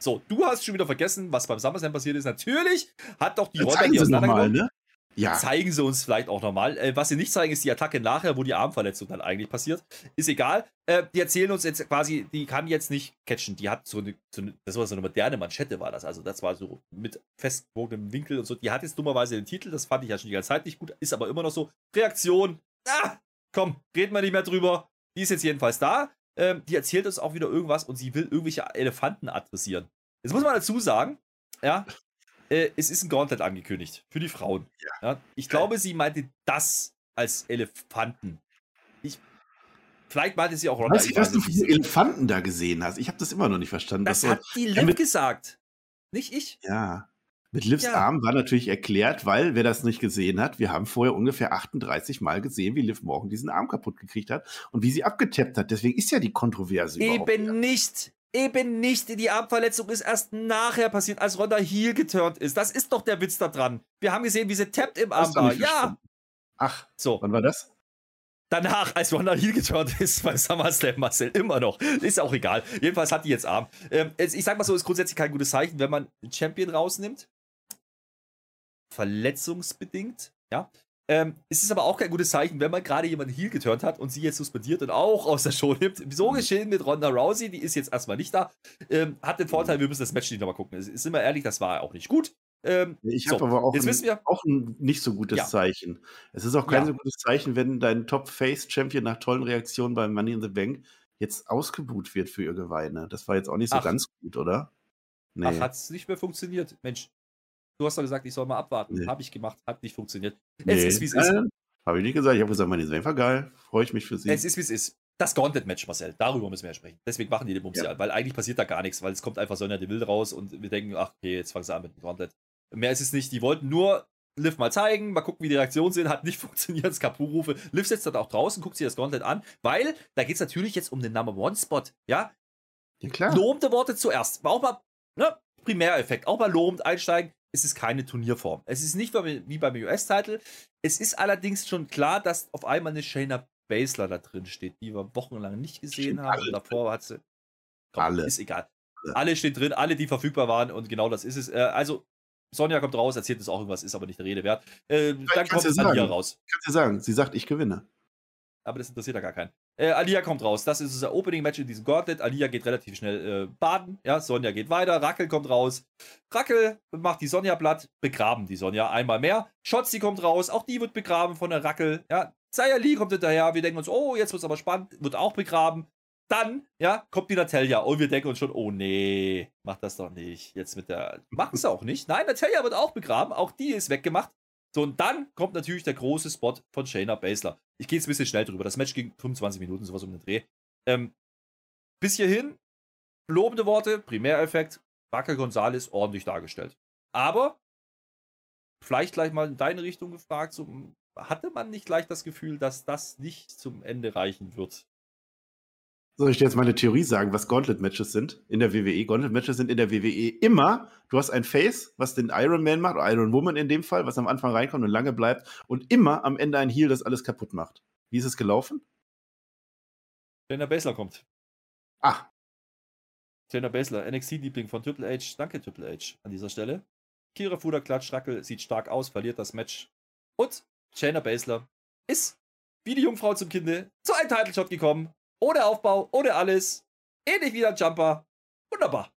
Speaker 2: So, du hast schon wieder vergessen, was beim SummerSlam passiert ist. Natürlich hat doch die
Speaker 3: sie nochmal,
Speaker 2: auseinandergenommen.
Speaker 3: ne?
Speaker 2: Ja. zeigen sie uns vielleicht auch nochmal. Äh, was sie nicht zeigen, ist die Attacke nachher, wo die Armverletzung dann eigentlich passiert. Ist egal. Äh, die erzählen uns jetzt quasi, die kann jetzt nicht catchen. Die hat so eine, so eine, das war so eine moderne Manschette, war das. Also das war so mit festgewogenem Winkel und so. Die hat jetzt dummerweise den Titel, das fand ich ja schon die ganze Zeit nicht gut. Ist aber immer noch so. Reaktion. Ah, komm, reden wir nicht mehr drüber. Die ist jetzt jedenfalls da. Ähm, die erzählt uns auch wieder irgendwas und sie will irgendwelche Elefanten adressieren. Jetzt muss man dazu sagen, ja, äh, es ist ein Gauntlet angekündigt für die Frauen. Ja. ja. Ich glaube, sie meinte das als Elefanten. Ich, vielleicht meinte sie auch
Speaker 3: Ronda. Weiß ich, was du für Elefanten da gesehen hast. Ich habe das immer noch nicht verstanden.
Speaker 2: Das hat die Liv gesagt, nicht ich.
Speaker 3: Ja. Mit Livs. Arm war natürlich erklärt, weil, wer das nicht gesehen hat, wir haben vorher ungefähr 38 Mal gesehen, wie Liv Morgan diesen Arm kaputt gekriegt hat und wie sie abgetappt hat. Deswegen ist ja die Kontroverse
Speaker 2: Eben nicht. Eben nicht. Die Armverletzung ist erst nachher passiert, als Ronda Heel geturnt ist. Das ist doch der Witz da dran. Wir haben gesehen, wie sie tappt im Arm war. Ja.
Speaker 3: Ach, so. Wann war das?
Speaker 2: Danach, als Ronda Heel geturnt ist bei SummerSlam, Marcel, immer noch. Ist auch egal. Jedenfalls hat die jetzt Arm. Ähm, ich sag mal so, ist grundsätzlich kein gutes Zeichen, wenn man einen Champion rausnimmt. Verletzungsbedingt, ja. Ähm, es ist aber auch kein gutes Zeichen, wenn man gerade jemanden Heal geturnt hat und sie jetzt suspendiert und auch aus der Show nimmt. So mhm. geschehen mit Ronda Rousey, die ist jetzt erstmal nicht da. Ähm, hat den Vorteil, wir müssen das Match nicht nochmal gucken. Ist immer ehrlich, das war auch nicht gut.
Speaker 3: Ähm, ich habe so, aber auch, ein, auch ein nicht so gutes ja. Zeichen. Es ist auch kein ja. so gutes Zeichen, wenn dein Top-Face-Champion nach tollen Reaktionen beim Money in the Bank jetzt ausgebuht wird für ihr Geweine. Das war jetzt auch nicht so Ach. ganz gut, oder?
Speaker 2: Nee. Ach, hat es nicht mehr funktioniert. Mensch, Du hast doch gesagt, ich soll mal abwarten. Nee. Habe ich gemacht, hat nicht funktioniert.
Speaker 3: Nee. Es ist, wie es ist. Habe ich nicht gesagt. Ich habe gesagt, meine Sven war geil. Freue ich mich für sie.
Speaker 2: Es ist, wie es ist. Das Gauntlet-Match, Marcel, darüber müssen wir ja sprechen. Deswegen machen die den Bums ja. weil eigentlich passiert da gar nichts, weil es kommt einfach Sonja Deville raus und wir denken, ach, okay, jetzt fangen sie an mit dem Gauntlet. Mehr ist es nicht. Die wollten nur Liv mal zeigen, mal gucken, wie die Reaktionen sind. Hat nicht [LAUGHS] funktioniert, Skapu-Rufe. Liv sitzt dann auch draußen, guckt sich das Gauntlet an, weil da geht es natürlich jetzt um den Number One-Spot. Ja?
Speaker 3: ja, klar.
Speaker 2: Lobende Worte zuerst. Auch mal, ne? Primäreffekt. Auch mal lobend einsteigen ist es keine Turnierform. Es ist nicht wie beim US-Title. Es ist allerdings schon klar, dass auf einmal eine Shayna Baszler da drin steht, die wir wochenlang nicht gesehen haben. Und davor hat sie. Komm, alle. Ist egal. Alle stehen drin, alle, die verfügbar waren und genau das ist es. Äh, also, Sonja kommt raus, erzählt es auch irgendwas, ist aber nicht der Rede wert. Äh, dann kommt Alia raus.
Speaker 3: Kannst du sagen, sie sagt, ich gewinne
Speaker 2: aber das interessiert ja gar keinen. Äh, Alia kommt raus. Das ist unser Opening-Match in diesem Gauntlet. Alia geht relativ schnell äh, baden. Ja, Sonja geht weiter. Rackel kommt raus. Rackel macht die Sonja platt. Begraben die Sonja einmal mehr. Schotzi kommt raus. Auch die wird begraben von der Rackel. Ja, Zaya Lee kommt hinterher. Wir denken uns, oh, jetzt wird es aber spannend. Wird auch begraben. Dann, ja, kommt die Natalia. Und wir denken uns schon, oh nee, mach das doch nicht. Jetzt mit der. Machen sie auch nicht. Nein, Natalia wird auch begraben. Auch die ist weggemacht. So, und dann kommt natürlich der große Spot von Shayna Baszler. Ich gehe jetzt ein bisschen schnell drüber. Das Match ging 25 Minuten, sowas um den Dreh. Ähm, bis hierhin, lobende Worte, Primäreffekt, Raquel Gonzalez ordentlich dargestellt. Aber, vielleicht gleich mal in deine Richtung gefragt, so, hatte man nicht gleich das Gefühl, dass das nicht zum Ende reichen wird?
Speaker 3: Soll ich dir jetzt meine Theorie sagen, was Gauntlet-Matches sind in der WWE? Gauntlet-Matches sind in der WWE immer, du hast ein Face, was den Iron Man macht, oder Iron Woman in dem Fall, was am Anfang reinkommt und lange bleibt, und immer am Ende ein Heel, das alles kaputt macht. Wie ist es gelaufen?
Speaker 2: Shayna Baszler kommt.
Speaker 3: Ah.
Speaker 2: Shayna Baszler, NXT-Liebling von Triple H. Danke, Triple H, an dieser Stelle. Kira Fuder klatscht, Rackel sieht stark aus, verliert das Match. Und Shayna Baszler ist wie die Jungfrau zum Kinde zu einem Title-Shot gekommen ohne Aufbau, ohne alles. Ähnlich wie der Jumper. Wunderbar.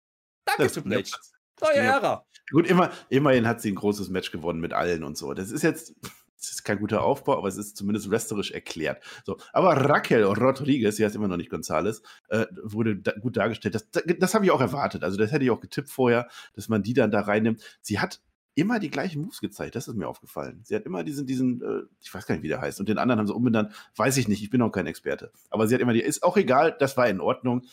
Speaker 2: Danke, das, Triple H. Neue Ära.
Speaker 3: Gut, immer, immerhin hat sie ein großes Match gewonnen mit allen und so. Das ist jetzt das ist kein guter Aufbau, aber es ist zumindest wrestlerisch erklärt. So, aber Raquel Rodriguez, sie heißt immer noch nicht Gonzales, äh, wurde da gut dargestellt. Das, das, das habe ich auch erwartet. Also das hätte ich auch getippt vorher, dass man die dann da reinnimmt. Sie hat immer die gleichen Moves gezeigt. Das ist mir aufgefallen. Sie hat immer diesen, diesen, äh, ich weiß gar nicht, wie der heißt. Und den anderen haben sie umbenannt. Weiß ich nicht. Ich bin auch kein Experte. Aber sie hat immer die, ist auch egal. Das war in Ordnung.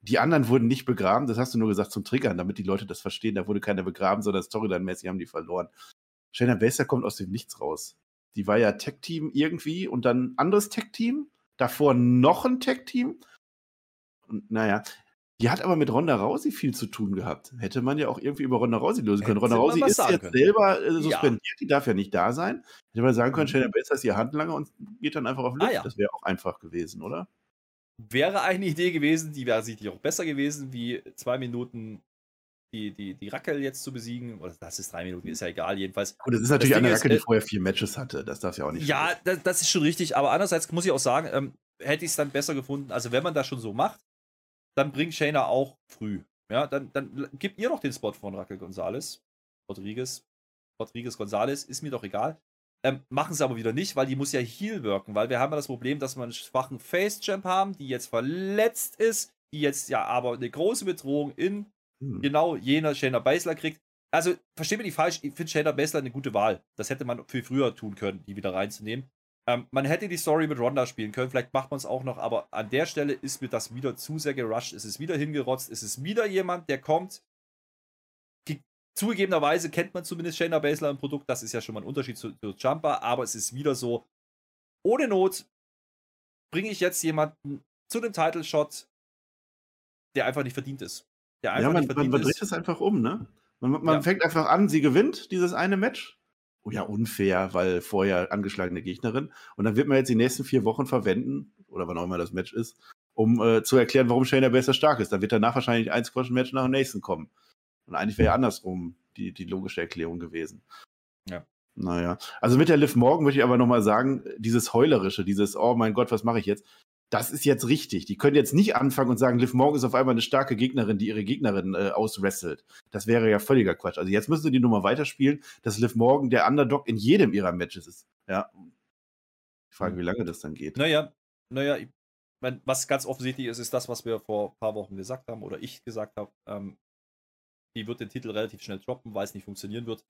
Speaker 3: Die anderen wurden nicht begraben. Das hast du nur gesagt zum Triggern, damit die Leute das verstehen. Da wurde keiner begraben, sondern Storyline-mäßig haben die verloren. Shayna Baszler kommt aus dem Nichts raus. Die war ja Tech-Team irgendwie und dann anderes Tech-Team. Davor noch ein Tech-Team. Naja, die hat aber mit Ronda Rousey viel zu tun gehabt. Hätte man ja auch irgendwie über Ronda Rousey lösen können. Ronda Rousey ist jetzt können. selber äh, suspendiert, ja. die darf ja nicht da sein. Hätte man sagen können, mhm. Shayna Baszler ist ihr Handlanger und geht dann einfach auf Luft. Ah, ja. Das wäre auch einfach gewesen, oder?
Speaker 2: Wäre eine Idee gewesen, die wäre sicherlich auch besser gewesen, wie zwei Minuten die, die, die Rackel jetzt zu besiegen. Oder das ist drei Minuten, ist ja egal, jedenfalls.
Speaker 3: Und es ist natürlich eine Rackel, die
Speaker 2: äh,
Speaker 3: vorher vier Matches hatte. Das darf ja auch nicht
Speaker 2: Ja, das, das ist schon richtig, aber andererseits muss ich auch sagen, ähm, hätte ich es dann besser gefunden. Also, wenn man das schon so macht, dann bringt Shayna auch früh. Ja, dann, dann gib ihr doch den Spot von Raquel Gonzalez. Rodriguez. Rodriguez Gonzalez, ist mir doch egal. Ähm, machen sie aber wieder nicht, weil die muss ja Heal wirken, weil wir haben ja das Problem, dass wir einen schwachen Face-Champ haben, die jetzt verletzt ist, die jetzt ja aber eine große Bedrohung in
Speaker 3: Hm.
Speaker 2: genau jener Shayna Baszler kriegt. Also, versteht mir nicht falsch, ich finde Shayna Baszler eine gute Wahl. Das hätte man viel früher tun können, die wieder reinzunehmen. Ähm, man hätte die Story mit Ronda spielen können, vielleicht macht man es auch noch, aber an der Stelle ist mir das wieder zu sehr gerusht. Es ist wieder hingerotzt, es ist wieder jemand, der kommt. Die, zugegebenerweise kennt man zumindest Shayna Baszler im Produkt, das ist ja schon mal ein Unterschied zu, zu Jumper, aber es ist wieder so, ohne Not bringe ich jetzt jemanden zu dem Title-Shot, der einfach nicht verdient ist. Der einfach
Speaker 3: Ja, man,
Speaker 2: nicht
Speaker 3: man,
Speaker 2: verdient
Speaker 3: man
Speaker 2: ist.
Speaker 3: dreht es einfach um, ne? Man, man
Speaker 2: Ja.
Speaker 3: fängt einfach an, sie gewinnt dieses eine Match. Oh ja, unfair, weil vorher angeschlagene Gegnerin. Und dann wird man jetzt die nächsten vier Wochen verwenden, oder wann auch immer das Match ist, um äh, zu erklären, warum Shayna besser stark ist. Dann wird danach wahrscheinlich ein Squash-Match nach dem nächsten kommen. Und eigentlich wäre ja andersrum die, die logische Erklärung gewesen.
Speaker 2: Ja.
Speaker 3: Naja. Also mit der Liv Morgan möchte ich aber nochmal sagen, dieses Heulerische, dieses, oh mein Gott, was mache ich jetzt? Das ist jetzt richtig. Die können jetzt nicht anfangen und sagen, Liv Morgan ist auf einmal eine starke Gegnerin, die ihre Gegnerin äh, auswrestelt. Das wäre ja völliger Quatsch. Also jetzt müssen sie die Nummer weiterspielen, dass Liv Morgan der Underdog in jedem ihrer Matches ist. Ja. Ich frage, wie lange das dann geht.
Speaker 2: Naja, naja, ich mein, was ganz offensichtlich ist, ist das, was wir vor ein paar Wochen gesagt haben oder ich gesagt habe. Ähm, die wird den Titel relativ schnell droppen, weil es nicht funktionieren wird.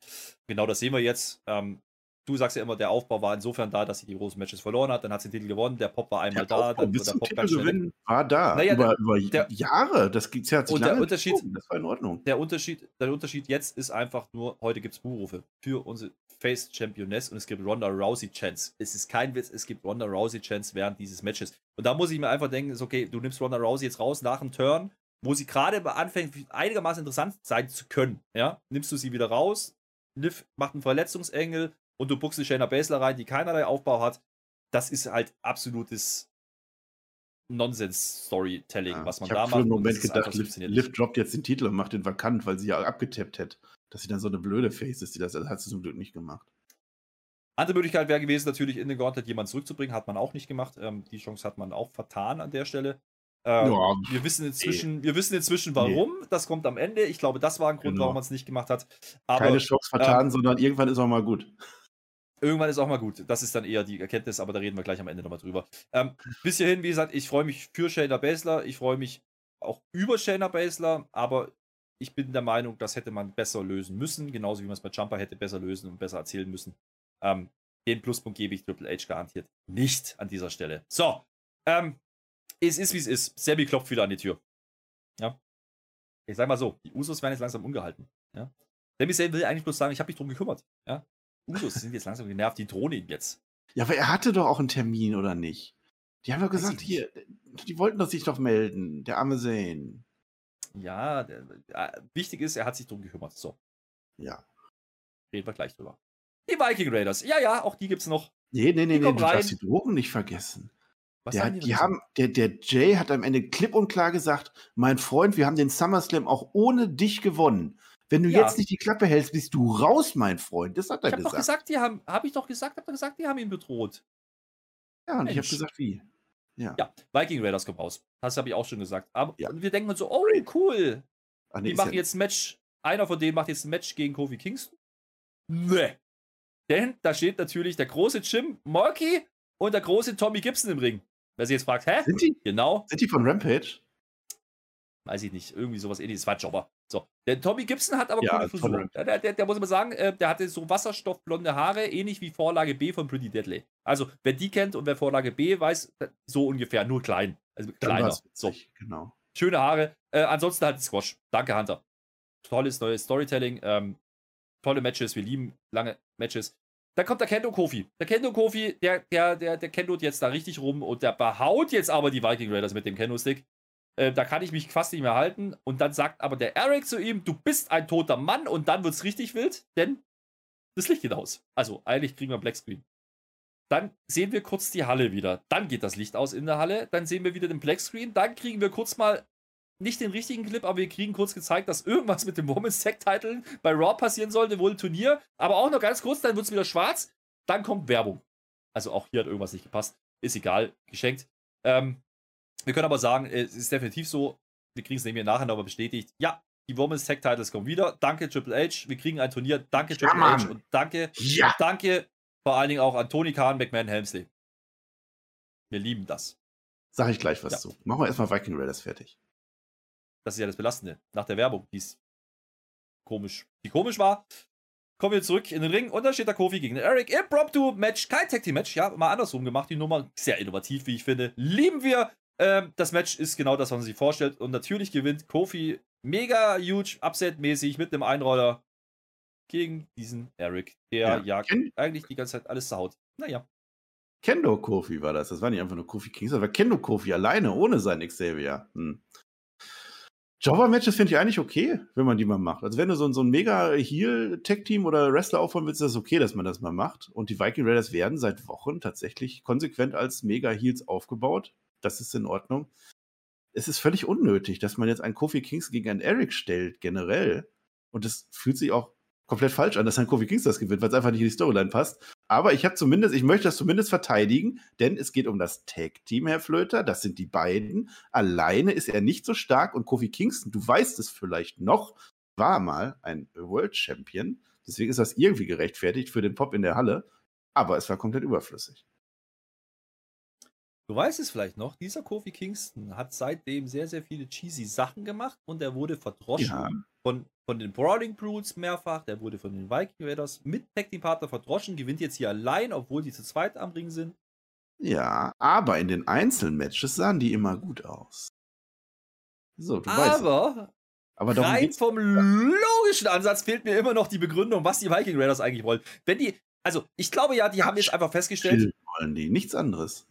Speaker 2: Genau das sehen wir jetzt. Ähm, du sagst ja immer, der Aufbau war insofern da, dass sie die großen Matches verloren hat. Dann hat sie den Titel gewonnen. Der Pop war einmal
Speaker 3: Der
Speaker 2: da,
Speaker 3: Aufbau
Speaker 2: dann
Speaker 3: bis
Speaker 2: der Pop ganz schnell
Speaker 3: war da.
Speaker 2: Naja,
Speaker 3: über über
Speaker 2: der-
Speaker 3: Jahre. Das gibt ja
Speaker 2: Und der Unterschied-
Speaker 3: gezogen. Das war in Ordnung.
Speaker 2: Der Unterschied, der Unterschied jetzt ist einfach nur, heute gibt es Buhrufe für unsere Face Championess und es gibt Ronda Rousey Chance. Es ist kein Witz, es gibt Ronda Rousey Chance während dieses Matches. Und da muss ich mir einfach denken, ist okay, du nimmst Ronda Rousey jetzt raus nach dem Turn, wo sie gerade anfängt, einigermaßen interessant sein zu können. Ja, nimmst du sie wieder raus, Liv macht einen Verletzungsengel und du buchst die Shayna Baszler rein, die keinerlei Aufbau hat. Das ist halt absolutes Nonsens-Storytelling,
Speaker 3: Ja,
Speaker 2: was man
Speaker 3: ich
Speaker 2: da
Speaker 3: habe
Speaker 2: macht.
Speaker 3: einen
Speaker 2: und
Speaker 3: Moment gedacht, Liv, Liv droppt jetzt den Titel und macht den vakant, weil sie ja abgetappt hätte. Dass sie dann so eine blöde Face ist, die das, das hat sie zum Glück nicht gemacht.
Speaker 2: Andere Möglichkeit wäre gewesen, natürlich in den Gauntlet jemanden zurückzubringen, hat man auch nicht gemacht. Ähm, die Chance hat man auch vertan an der Stelle. Ähm,
Speaker 3: Ja,
Speaker 2: wir, wissen inzwischen, wir wissen inzwischen, warum. Das kommt am Ende. Ich glaube, das war ein Grund,
Speaker 3: Genau.
Speaker 2: warum man es nicht gemacht hat. Aber
Speaker 3: Keine Chance vertan, sondern irgendwann ist auch mal gut.
Speaker 2: Irgendwann ist auch mal gut. Das ist dann eher die Erkenntnis, aber da reden wir gleich am Ende nochmal drüber. Ähm, bis hierhin, wie gesagt, ich freue mich für Shayna Baszler. Ich freue mich auch über Shayna Baszler, aber ich bin der Meinung, das hätte man besser lösen müssen, genauso wie man es bei Jumper hätte besser lösen und besser erzählen müssen. Ähm, den Pluspunkt gebe ich Triple H garantiert nicht an dieser Stelle. So, ähm, es ist wie es ist. Sammy klopft wieder an die Tür. Ja. Ich sag mal so, die Usos werden jetzt langsam ungehalten. Ja. Sammy will eigentlich bloß sagen, ich habe mich drum gekümmert. Ja. Usos sind jetzt langsam genervt, die drohen ihn jetzt.
Speaker 3: Ja, aber er hatte doch auch einen Termin, oder nicht? Die haben doch gesagt, hier, die wollten doch sich doch melden, der arme Zane.
Speaker 2: Ja, der, äh, wichtig ist, er hat sich drum gekümmert. So,
Speaker 3: Ja.
Speaker 2: reden wir gleich drüber. Die Viking Raiders. Ja, ja, auch die gibt's noch.
Speaker 3: Nee, nee, nee,
Speaker 2: Die
Speaker 3: nee, du darfst die Drogen nicht vergessen.
Speaker 2: Was
Speaker 3: Der, hat- die
Speaker 2: dazu?
Speaker 3: haben, der, der Jay hat am Ende klipp und klar gesagt, mein Freund, wir haben den SummerSlam auch ohne dich gewonnen. Wenn du
Speaker 2: Ja.
Speaker 3: jetzt nicht die Klappe hältst, bist du raus, mein Freund. Das hat er
Speaker 2: Ich habe doch
Speaker 3: gesagt.
Speaker 2: gesagt, die haben, habe ich doch gesagt, habe doch gesagt, die haben ihn bedroht.
Speaker 3: Ja, und ich habe
Speaker 2: Mensch.
Speaker 3: gesagt, wie? Ja.
Speaker 2: Ja, Viking Raiders kommt raus. Das habe ich auch schon gesagt. Aber
Speaker 3: Ja.
Speaker 2: und wir denken uns so, oh, cool.
Speaker 3: Ach, nee,
Speaker 2: Die machen jetzt ein Match. Einer von denen macht jetzt ein Match gegen Kofi Kingston. Nee. Denn da steht natürlich der große Jim Morky und der große Tommy Gibson im Ring. Wer sich jetzt fragt, hä?
Speaker 3: sind, die,
Speaker 2: Genau,
Speaker 3: sind die von Rampage?
Speaker 2: weiß ich nicht, irgendwie sowas ähnliches. War Jobber. So. Der Tommy Gibson hat aber
Speaker 3: Ja,
Speaker 2: coole Frisur. Der, der, der, muss man sagen, äh, der hatte so wasserstoffblonde Haare, ähnlich wie Vorlage B von Pretty Deadly. Also, wer die kennt und wer Vorlage B weiß, so ungefähr, nur klein. Also
Speaker 3: Dann
Speaker 2: kleiner. So.
Speaker 3: Genau.
Speaker 2: Schöne Haare. Äh, ansonsten halt Squash. Danke, Hunter. Tolles neues Storytelling. Ähm, tolle Matches. Wir lieben lange Matches. Dann kommt der Kendo Kofi. Der Kendo Kofi, der, der, der, der Kendot jetzt da richtig rum und der behaut jetzt aber die Viking Raiders mit dem Kendo-Stick. Äh, da kann ich mich fast nicht mehr halten. Und dann sagt aber der Eric zu ihm, du bist ein toter Mann und dann wird's richtig wild, denn das Licht geht aus. Also eigentlich kriegen wir Black Screen. Dann sehen wir kurz die Halle wieder. Dann geht das Licht aus in der Halle. Dann sehen wir wieder den Black Screen. Dann kriegen wir kurz mal nicht den richtigen Clip, aber wir kriegen kurz gezeigt, dass irgendwas mit dem Women's Tag Title bei Raw passieren sollte, wohl ein Turnier. Aber auch noch ganz kurz, dann wird es wieder schwarz. Dann kommt Werbung. Also auch hier hat irgendwas nicht gepasst. Ist egal, geschenkt. Ähm, wir können aber sagen, es ist definitiv so, wir kriegen es nämlich nachher noch bestätigt. Ja, die Women's Tag Titles kommen wieder. Danke Triple H. Wir kriegen ein Turnier. Danke Triple
Speaker 3: Ja,
Speaker 2: H. Und danke,
Speaker 3: Ja.
Speaker 2: danke vor allen Dingen auch an Tony Khan, McMahon, Helmsley. Wir lieben das.
Speaker 3: Sag ich gleich was
Speaker 2: Ja.
Speaker 3: zu. Machen wir erstmal Viking Raiders fertig.
Speaker 2: Das ist ja das Belastende. Nach der Werbung, die ist komisch, die komisch war. Kommen wir zurück in den Ring und da steht der Kofi gegen den Eric. Impromptu Match, kein Tag Team Match, ja, mal andersrum gemacht, die Nummer. Sehr innovativ, wie ich finde. Lieben wir. Ähm, das Match ist genau das, was man sich vorstellt. Und natürlich gewinnt Kofi mega huge, upset-mäßig mit einem Einroller gegen diesen Eric, der
Speaker 3: Ja.
Speaker 2: ja,
Speaker 3: Ken-
Speaker 2: eigentlich die ganze Zeit alles zerhaut. Naja.
Speaker 3: Kendo Kofi war das. Das war nicht einfach nur Kofi Kings, das war Kendo Kofi alleine, ohne seinen Xavier. Hm. Jobber-Matches finde ich eigentlich okay, wenn man die mal macht. Also wenn du so, ein- so ein mega Heel-Tech-Team oder Wrestler aufbauen willst, ist das okay, dass man das mal macht. Und die Viking Raiders werden seit Wochen tatsächlich konsequent als Mega-Heels aufgebaut. Das ist in Ordnung. Es ist völlig unnötig, dass man jetzt einen Kofi Kings gegen einen Eric stellt, generell. Und das fühlt sich auch komplett falsch an, dass ein Kofi Kings das gewinnt, weil es einfach nicht in die Storyline passt. Aber ich habe zumindest, ich möchte das zumindest verteidigen, denn es geht um das Tag-Team, Herr Flöter. Das sind die beiden. Alleine ist er nicht so stark und Kofi Kingston, du weißt es vielleicht noch, war mal ein World Champion. Deswegen ist das irgendwie gerechtfertigt für den Pop in der Halle. Aber es war komplett überflüssig.
Speaker 2: Du weißt es vielleicht noch, dieser Kofi Kingston hat seitdem sehr, sehr viele cheesy Sachen gemacht und er wurde verdroschen
Speaker 3: Ja.
Speaker 2: von, von den Brawling Brutes mehrfach, der wurde von den Viking Raiders mit Tag Team Partner verdroschen, gewinnt jetzt hier allein, obwohl die zu zweit am Ring sind.
Speaker 3: Ja, aber in den Einzelmatches sahen die immer gut aus. So, du weißt.
Speaker 2: Aber
Speaker 3: Aber darum
Speaker 2: rein vom logischen Ansatz fehlt mir immer noch die Begründung, was die Viking Raiders eigentlich wollen. Wenn die, also ich glaube ja, die haben jetzt einfach festgestellt,
Speaker 3: Chill wollen die, nichts anderes.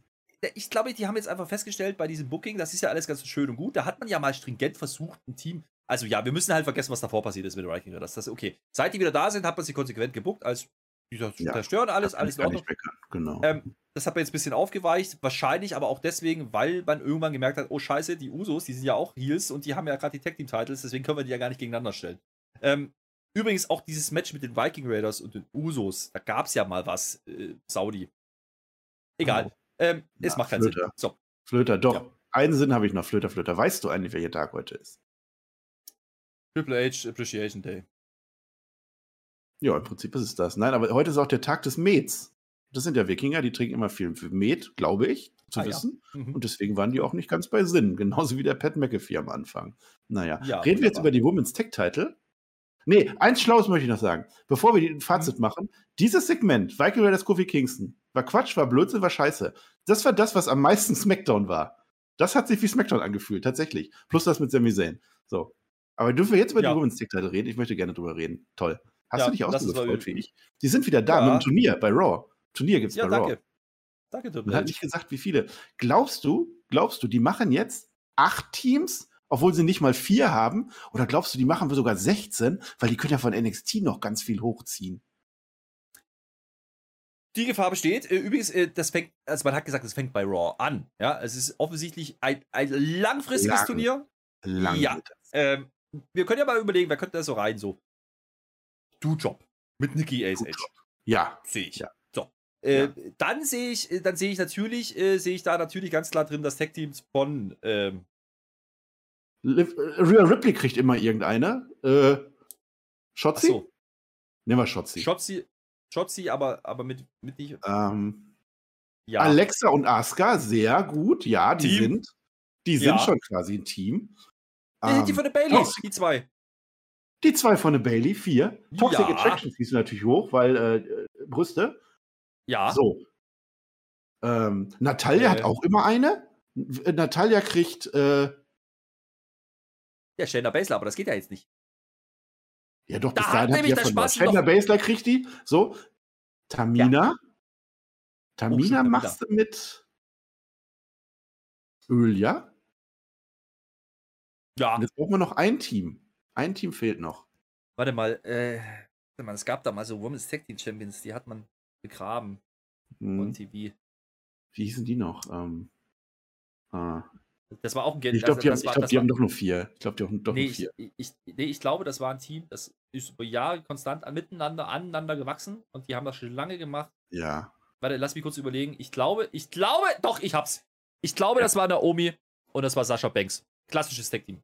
Speaker 2: Ich glaube, die haben jetzt einfach festgestellt bei diesem Booking, das ist ja alles ganz schön und gut. Da hat man ja mal stringent versucht, ein Team. Also ja, wir müssen halt vergessen, was davor passiert ist mit den Viking Raiders. Das ist okay. Seit die wieder da sind, hat man sie konsequent gebuckt, als die
Speaker 3: Ja,
Speaker 2: zerstören alles, alles in Ordnung.
Speaker 3: Genau.
Speaker 2: Ähm, das hat man jetzt ein bisschen aufgeweicht, wahrscheinlich aber auch deswegen, weil man irgendwann gemerkt hat, oh scheiße, die Usos, die sind ja auch Heels und die haben ja gerade die Tag Team Titles, deswegen können wir die ja gar nicht gegeneinander stellen. Ähm, übrigens auch dieses Match mit den Viking Raiders und den Usos, da gab es ja mal was, äh, Saudi. Egal.
Speaker 3: Oh.
Speaker 2: Ähm, es
Speaker 3: Ja,
Speaker 2: macht keinen
Speaker 3: Flöter.
Speaker 2: Sinn. So,
Speaker 3: Flöter, doch.
Speaker 2: Ja.
Speaker 3: Einen Sinn habe ich noch, Flöter, Flöter. Weißt du eigentlich, welcher Tag heute ist?
Speaker 2: Triple H Appreciation Day.
Speaker 3: Ja, im Prinzip ist es das. Nein, aber heute ist auch der Tag des Mets. Das sind ja Wikinger, die trinken immer viel Met, glaube ich, zu
Speaker 2: Ah, ja.
Speaker 3: wissen.
Speaker 2: Mhm.
Speaker 3: Und deswegen waren die auch nicht ganz bei Sinn. [LAUGHS] Genauso wie der Pat McAfee am Anfang. Naja,
Speaker 2: Ja,
Speaker 3: reden wir jetzt über die Women's Tech Title. Nee, eins Schlaues möchte ich noch sagen. Bevor wir ein Fazit
Speaker 2: Mhm.
Speaker 3: machen, dieses Segment, Viking Raiders Kofi Kingston, war Quatsch, war Blödsinn, war scheiße. Das war das, was am meisten [LAUGHS] Smackdown war. Das hat sich wie Smackdown angefühlt, tatsächlich. Plus das mit Sami Zayn. So. Aber dürfen wir jetzt über
Speaker 2: Ja.
Speaker 3: die Women's Tech Title reden? Ich möchte gerne drüber reden. Toll. Hast
Speaker 2: Ja,
Speaker 3: du dich auch so gefreut wie ich? Die sind wieder da
Speaker 2: Ja.
Speaker 3: mit dem Turnier bei Raw. Turnier gibt's
Speaker 2: Ja,
Speaker 3: bei Raw.
Speaker 2: danke. Danke,
Speaker 3: Man hat nicht gesagt, wie viele. Glaubst du, glaubst du, die machen jetzt acht Teams, obwohl sie nicht mal vier haben? Oder glaubst du, die machen wir sogar 16, weil die können ja von NXT noch ganz viel hochziehen?
Speaker 2: Die Gefahr besteht. Äh, Übrigens, äh, das fängt, also man hat gesagt, es fängt bei Raw an. Ja, es ist offensichtlich ein, ein langfristiges
Speaker 3: Lang.
Speaker 2: Turnier.
Speaker 3: Lang
Speaker 2: Ja. Ähm, wir können ja mal überlegen, wer könnte da so rein? So. Du-Job. Mit Nikki Ace Edge.
Speaker 3: Ja,
Speaker 2: Sehe ich.
Speaker 3: Ja.
Speaker 2: So. Äh,
Speaker 3: Ja.
Speaker 2: Dann sehe ich, äh, dann sehe ich natürlich, äh, sehe ich da natürlich ganz klar drin das Tag-Teams von ähm,
Speaker 3: äh, Rhea Ripley kriegt immer irgendeine. Äh, Shotzi?
Speaker 2: achso,
Speaker 3: Nehmen wir Shotzi.
Speaker 2: Shotzi, Shotzi, aber, aber mit, mit nicht.
Speaker 3: ähm,
Speaker 2: Ja.
Speaker 3: Alexa und Asuka, sehr gut. Ja, die
Speaker 2: Team.
Speaker 3: sind, die sind
Speaker 2: Ja.
Speaker 3: schon quasi ein Team.
Speaker 2: die,
Speaker 3: Ähm,
Speaker 2: die von den Baileys,
Speaker 3: Toxic-
Speaker 2: die zwei.
Speaker 3: Die zwei von der Bailey, vier. Toxic
Speaker 2: Ja.
Speaker 3: Attraction fließen natürlich hoch, weil äh, äh, Brüste.
Speaker 2: Ja.
Speaker 3: So. Ähm, Natalia
Speaker 2: Äh.
Speaker 3: hat auch immer eine. Natalia kriegt, äh,
Speaker 2: Ja, Shayna Baszler, aber das geht ja jetzt nicht.
Speaker 3: Ja doch,
Speaker 2: Da
Speaker 3: bis
Speaker 2: hat
Speaker 3: dahin hat die ja von
Speaker 2: noch-
Speaker 3: Baszler kriegt die. So. Tamina. Tamina
Speaker 2: Oh,
Speaker 3: machst du mit Ölja.
Speaker 2: Ja.
Speaker 3: Und jetzt brauchen wir noch ein Team. Ein Team fehlt noch.
Speaker 2: Warte mal, äh, warte mal, es gab da mal so Women's Tag Team Champions, die hat man begraben
Speaker 3: Hm,
Speaker 2: on TV.
Speaker 3: wie hießen die noch? Ähm, ah,
Speaker 2: Das war auch ein Geld.
Speaker 3: Ich glaube,
Speaker 2: also
Speaker 3: die, haben,
Speaker 2: das
Speaker 3: ich
Speaker 2: war-
Speaker 3: glaub,
Speaker 2: das
Speaker 3: die
Speaker 2: war-
Speaker 3: haben doch nur vier. Ich glaube, die haben doch
Speaker 2: Nee
Speaker 3: nur
Speaker 2: ich,
Speaker 3: vier.
Speaker 2: ich, nee, ich glaube, das war ein Team, das ist über Jahre konstant an- miteinander, aneinander gewachsen und die haben das schon lange gemacht.
Speaker 3: Ja.
Speaker 2: Warte, lass mich kurz überlegen. Ich glaube, ich glaube, doch, ich hab's. Ich glaube,
Speaker 3: Ja.
Speaker 2: das war Naomi und das war Sascha Banks. Klassisches Tag-Team.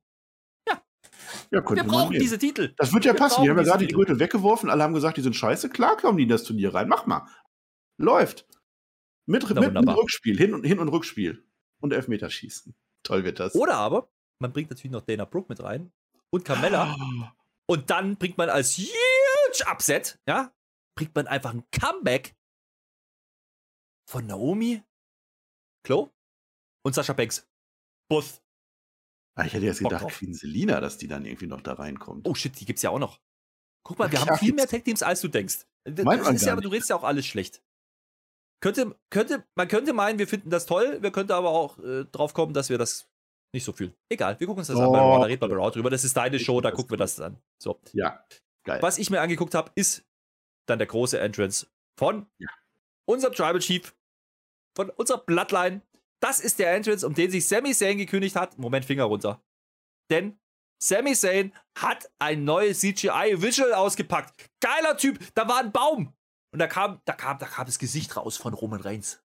Speaker 3: Ja, könnte
Speaker 2: Wir brauchen
Speaker 3: nehmen.
Speaker 2: diese Titel.
Speaker 3: Das wird ja
Speaker 2: Wir
Speaker 3: passen. Die
Speaker 2: brauchen
Speaker 3: haben ja gerade die. Gürtel weggeworfen. Alle haben gesagt, die sind scheiße. Klar kommen die in das Turnier rein. Mach mal. Läuft. Mit,
Speaker 2: Na,
Speaker 3: mit, mit. Rückspiel. Hin und, Hin- und Rückspiel. Und Elfmeterschießen. Toll wird das.
Speaker 2: Oder aber, man bringt natürlich noch Dana Brooke mit rein und Carmella. Und dann bringt man als huge Upset, ja, bringt man einfach ein Comeback von Naomi, Chloe und Sascha Banks. Both.
Speaker 3: Ah, ich hätte jetzt
Speaker 2: Bock
Speaker 3: gedacht,
Speaker 2: drauf.
Speaker 3: Queen Selina, dass die dann irgendwie noch da reinkommt.
Speaker 2: Oh shit, die gibt's ja auch noch. Guck mal, wir
Speaker 3: klar,
Speaker 2: haben viel mehr. Tag-Teams, als du denkst. Das
Speaker 3: Meint man
Speaker 2: ja, aber du redest ja auch alles schlecht. Könnte, könnte, man könnte meinen, wir finden das toll, wir könnten aber auch äh, drauf kommen, dass wir das nicht so fühlen. Egal, wir gucken uns das an bei
Speaker 3: Doch.
Speaker 2: Raw, da reden wir bei Raw drüber. Das ist deine Show, da
Speaker 3: das
Speaker 2: gucken wir das an. So.
Speaker 3: Ja. Geil.
Speaker 2: Was ich mir angeguckt habe, ist dann der große Entrance von
Speaker 3: Ja.
Speaker 2: unserem Tribal Chief, von unserer Bloodline. Das ist der Entrance, um den sich Sami Zayn gekündigt hat. Moment, Finger runter. Denn Sami Zayn hat ein neues CGI-Visual ausgepackt. Geiler Typ, da war ein Baum. Und da kam, da kam, da kam das Gesicht raus von Roman Reigns.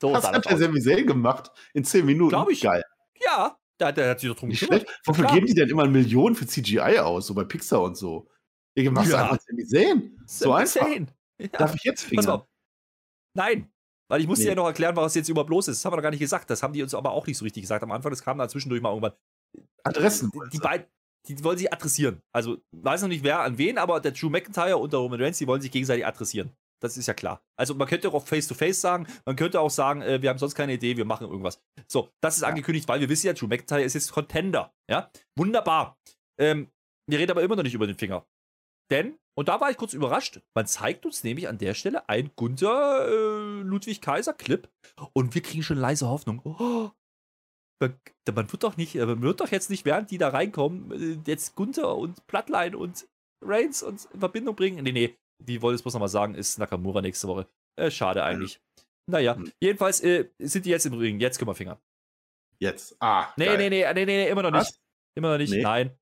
Speaker 2: So sah
Speaker 3: hat
Speaker 2: das
Speaker 3: der. Sami Zayn gemacht? In zehn Minuten?
Speaker 2: Glaub ich.
Speaker 3: Geil.
Speaker 2: Ja, da, der hat sich doch drum
Speaker 3: Nicht
Speaker 2: gekümmert.
Speaker 3: schlecht. Wofür geben die denn immer Millionen für CGI aus? So bei Pixar und so. Ihr macht
Speaker 2: Ja.
Speaker 3: einfach Sami Zayn. So einfach.
Speaker 2: Ja.
Speaker 3: Darf ich jetzt fingern?
Speaker 2: Nein. Weil ich musste
Speaker 3: Nee.
Speaker 2: ja noch erklären, was jetzt überhaupt los ist. Das haben wir noch gar nicht gesagt. Das haben die uns aber auch nicht so richtig gesagt am Anfang. Das kam dann zwischendurch mal irgendwann.
Speaker 3: Adressen.
Speaker 2: Die, die beiden, die wollen sich adressieren. Also, weiß noch nicht wer an wen, aber der Drew McIntyre und der Roman Reigns, die wollen sich gegenseitig adressieren. Das ist ja klar. Also, man könnte auch Face-to-Face sagen, man könnte auch sagen, äh, wir haben sonst keine Idee, wir machen irgendwas. So, das ist
Speaker 3: Ja.
Speaker 2: angekündigt, weil wir wissen ja, Drew McIntyre ist jetzt Contender. Ja, wunderbar. Ähm, wir reden aber immer noch nicht über den Finger. Denn, und da war ich kurz überrascht, man zeigt uns nämlich an der Stelle ein Gunther äh, Ludwig Kaiser Clip und wir kriegen schon leise Hoffnung. Oh, man, man wird doch nicht, äh, man wird doch jetzt nicht, während die da reinkommen, äh, jetzt Gunther und Bloodline und Reigns uns in Verbindung bringen. Nee, nee, die wollte es bloß nochmal sagen, ist Nakamura nächste Woche. Äh, schade eigentlich. Naja,
Speaker 3: Hm.
Speaker 2: jedenfalls äh, sind die jetzt im Ring. Jetzt können wir Finger.
Speaker 3: Jetzt. Ah.
Speaker 2: Nee,
Speaker 3: geil.
Speaker 2: nee, nee, nee, nee, immer noch nicht.
Speaker 3: Was?
Speaker 2: Immer noch nicht,
Speaker 3: Nee.
Speaker 2: nein.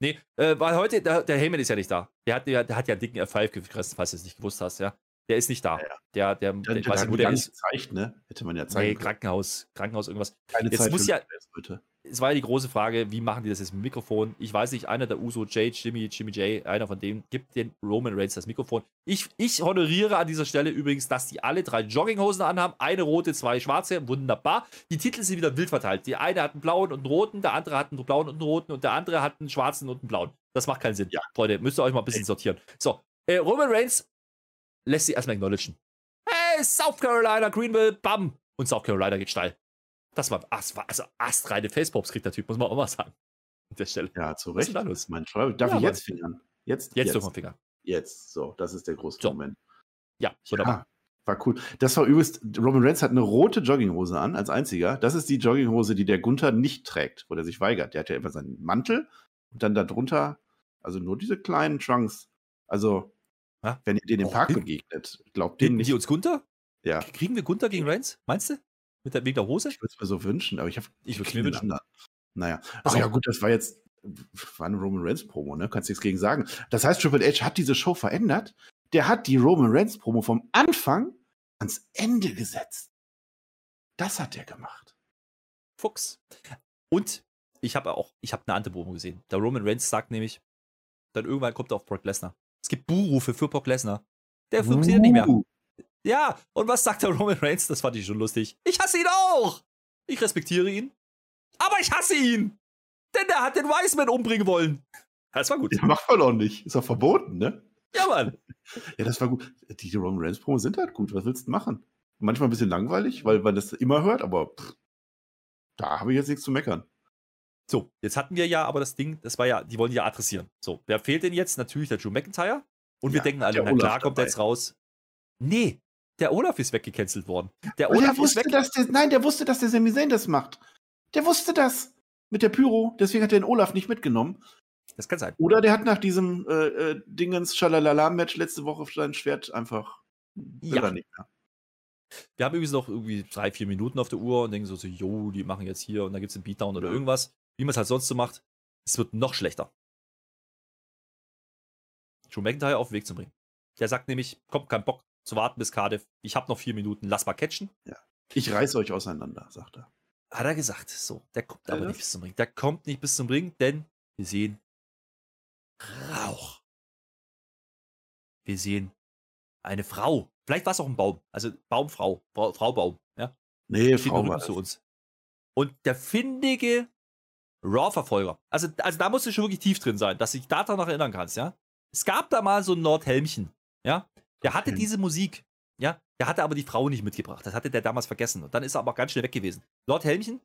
Speaker 2: Nee, äh, weil heute, der, der Heyman ist ja nicht da. Der hat, der, der hat ja einen dicken F5 gefressen, falls du es nicht gewusst hast, ja. Der ist nicht da.
Speaker 3: Ja, ja.
Speaker 2: Der, der, der,
Speaker 3: der
Speaker 2: weiß nicht, wo der
Speaker 3: nicht
Speaker 2: ist.
Speaker 3: gezeigt, ne? Hätte man ja
Speaker 2: Nee,
Speaker 3: zeigen können.
Speaker 2: Krankenhaus, Krankenhaus, irgendwas.
Speaker 3: Keine
Speaker 2: Jetzt
Speaker 3: Zeit
Speaker 2: muss ja-
Speaker 3: bitte.
Speaker 2: Es war ja die große Frage, wie machen die das jetzt mit dem Mikrofon? Ich weiß nicht, einer der Uso, Jay, Jimmy, Jimmy J, einer von denen, gibt den Roman Reigns das Mikrofon. Ich, ich honoriere an dieser Stelle übrigens, dass die alle drei Jogginghosen anhaben. Eine rote, zwei schwarze. Wunderbar. Die Titel sind wieder wild verteilt. Die eine hat einen blauen und einen roten, der andere hat einen blauen und einen roten und der andere hat einen schwarzen und einen blauen. Das macht keinen Sinn.
Speaker 3: Ja.
Speaker 2: Freunde, müsst ihr euch mal ein bisschen sortieren. So, äh, Roman Reigns lässt sie erstmal acknowledgen. Hey, South Carolina, Greenville, bam. Und South Carolina geht steil. Das war, das war also astreine Facepops kriegt der Typ, muss man auch mal sagen. An der Stelle.
Speaker 3: Ja, zu
Speaker 2: Was
Speaker 3: Recht.
Speaker 2: ist denn da los?
Speaker 3: Mein Tribal. Darf
Speaker 2: Ja,
Speaker 3: ich jetzt fingern? Jetzt?
Speaker 2: Jetzt durch den Finger.
Speaker 3: Jetzt. So, das ist der große
Speaker 2: So.
Speaker 3: Moment.
Speaker 2: Ja, wunderbar.
Speaker 3: Ja, war cool. Das war übrigens, Roman Reigns hat eine rote Jogginghose an, als einziger. Das ist die Jogginghose, die der Gunther nicht trägt, wo der sich weigert. Der hat ja immer seinen Mantel und dann darunter, also nur diese kleinen Trunks. Also,
Speaker 2: Ja.
Speaker 3: wenn ihr den im
Speaker 2: Oh,
Speaker 3: Park begegnet, glaubt den nicht.
Speaker 2: die uns Gunther?
Speaker 3: Ja,
Speaker 2: Kriegen wir Gunther gegen Reigns? Meinst du? Mit der, wegen der Hose?
Speaker 3: ich würde es mir so wünschen, aber ich habe
Speaker 2: Ich
Speaker 3: krieg
Speaker 2: mir
Speaker 3: anderen. Naja. Ach ja, gut, das war jetzt, war eine Roman Reigns Promo, ne? Kannst nichts gegen sagen. Das heißt, Triple H hat diese Show verändert. Der hat die Roman Reigns Promo vom Anfang ans Ende gesetzt. Das hat er gemacht.
Speaker 2: Fuchs. Und ich habe auch, ich habe eine Antipromo gesehen. Der Roman Reigns sagt nämlich, dann irgendwann kommt er auf Brock Lesnar. Es gibt Buhrufe für Brock Lesnar. Der funktioniert nicht mehr. Ja, und was sagt der Roman Reigns? Das fand ich schon lustig. Ich hasse ihn auch. Ich respektiere ihn. Aber ich hasse ihn. Denn der hat den Wiseman umbringen wollen. Das war gut.
Speaker 3: Ja, macht man auch nicht. Ist doch verboten, ne?
Speaker 2: Ja, Mann.
Speaker 3: Ja, das war gut. Die Roman Reigns Promo sind halt gut. Was willst du machen? Manchmal ein bisschen langweilig, weil man das immer hört, aber pff, da habe ich jetzt nichts zu meckern.
Speaker 2: So, jetzt hatten wir ja aber das Ding, das war ja, die wollen die ja adressieren. So, wer fehlt denn jetzt? Natürlich der Drew McIntyre. Und wir
Speaker 3: Ja,
Speaker 2: denken alle, na klar, kommt er jetzt raus. Nee, der Olaf ist weggecancelt worden. Der Olaf
Speaker 3: der
Speaker 2: ist
Speaker 3: wusste, dass der, nein, der wusste, dass der Sami Zayn das macht. Der wusste das. Mit der Pyro. Deswegen hat er den Olaf nicht mitgenommen.
Speaker 2: Das kann sein.
Speaker 3: Oder der hat nach diesem äh, äh, Dingens Schalalala-Match letzte Woche sein Schwert einfach.
Speaker 2: Ja.
Speaker 3: nicht mehr.
Speaker 2: Wir haben übrigens noch irgendwie drei, vier Minuten auf der Uhr und denken so, so jo, die machen jetzt hier und dann gibt es einen Beatdown oder irgendwas. Wie man es halt sonst so macht. Es wird noch schlechter. Drew McIntyre auf den Weg zu bringen. Der sagt nämlich, kommt kein Bock zu warten bis Cardiff. Ich habe noch vier Minuten, lass mal catchen.
Speaker 3: Ja. Ich reiß euch auseinander, sagt er.
Speaker 2: Hat er gesagt. So, der kommt aber nicht bis zum Ring. Der kommt nicht bis zum Ring, denn wir sehen Rauch. Wir sehen eine Frau. Vielleicht war es auch ein Baum. Also Baumfrau. Frau, Frau Baum. Ja?
Speaker 3: Nee, Frau war
Speaker 2: zu uns. Und der findige Raw-Verfolger. Also, also da musst du schon wirklich tief drin sein, dass du dich daran erinnern kannst, ja. Es gab da mal so ein Nordhelmchen, ja. Der hatte diese Musik, ja. Der hatte aber die Frau nicht mitgebracht. Das hatte der damals vergessen. Und dann ist er aber ganz schnell weg gewesen. Lord Helmchen,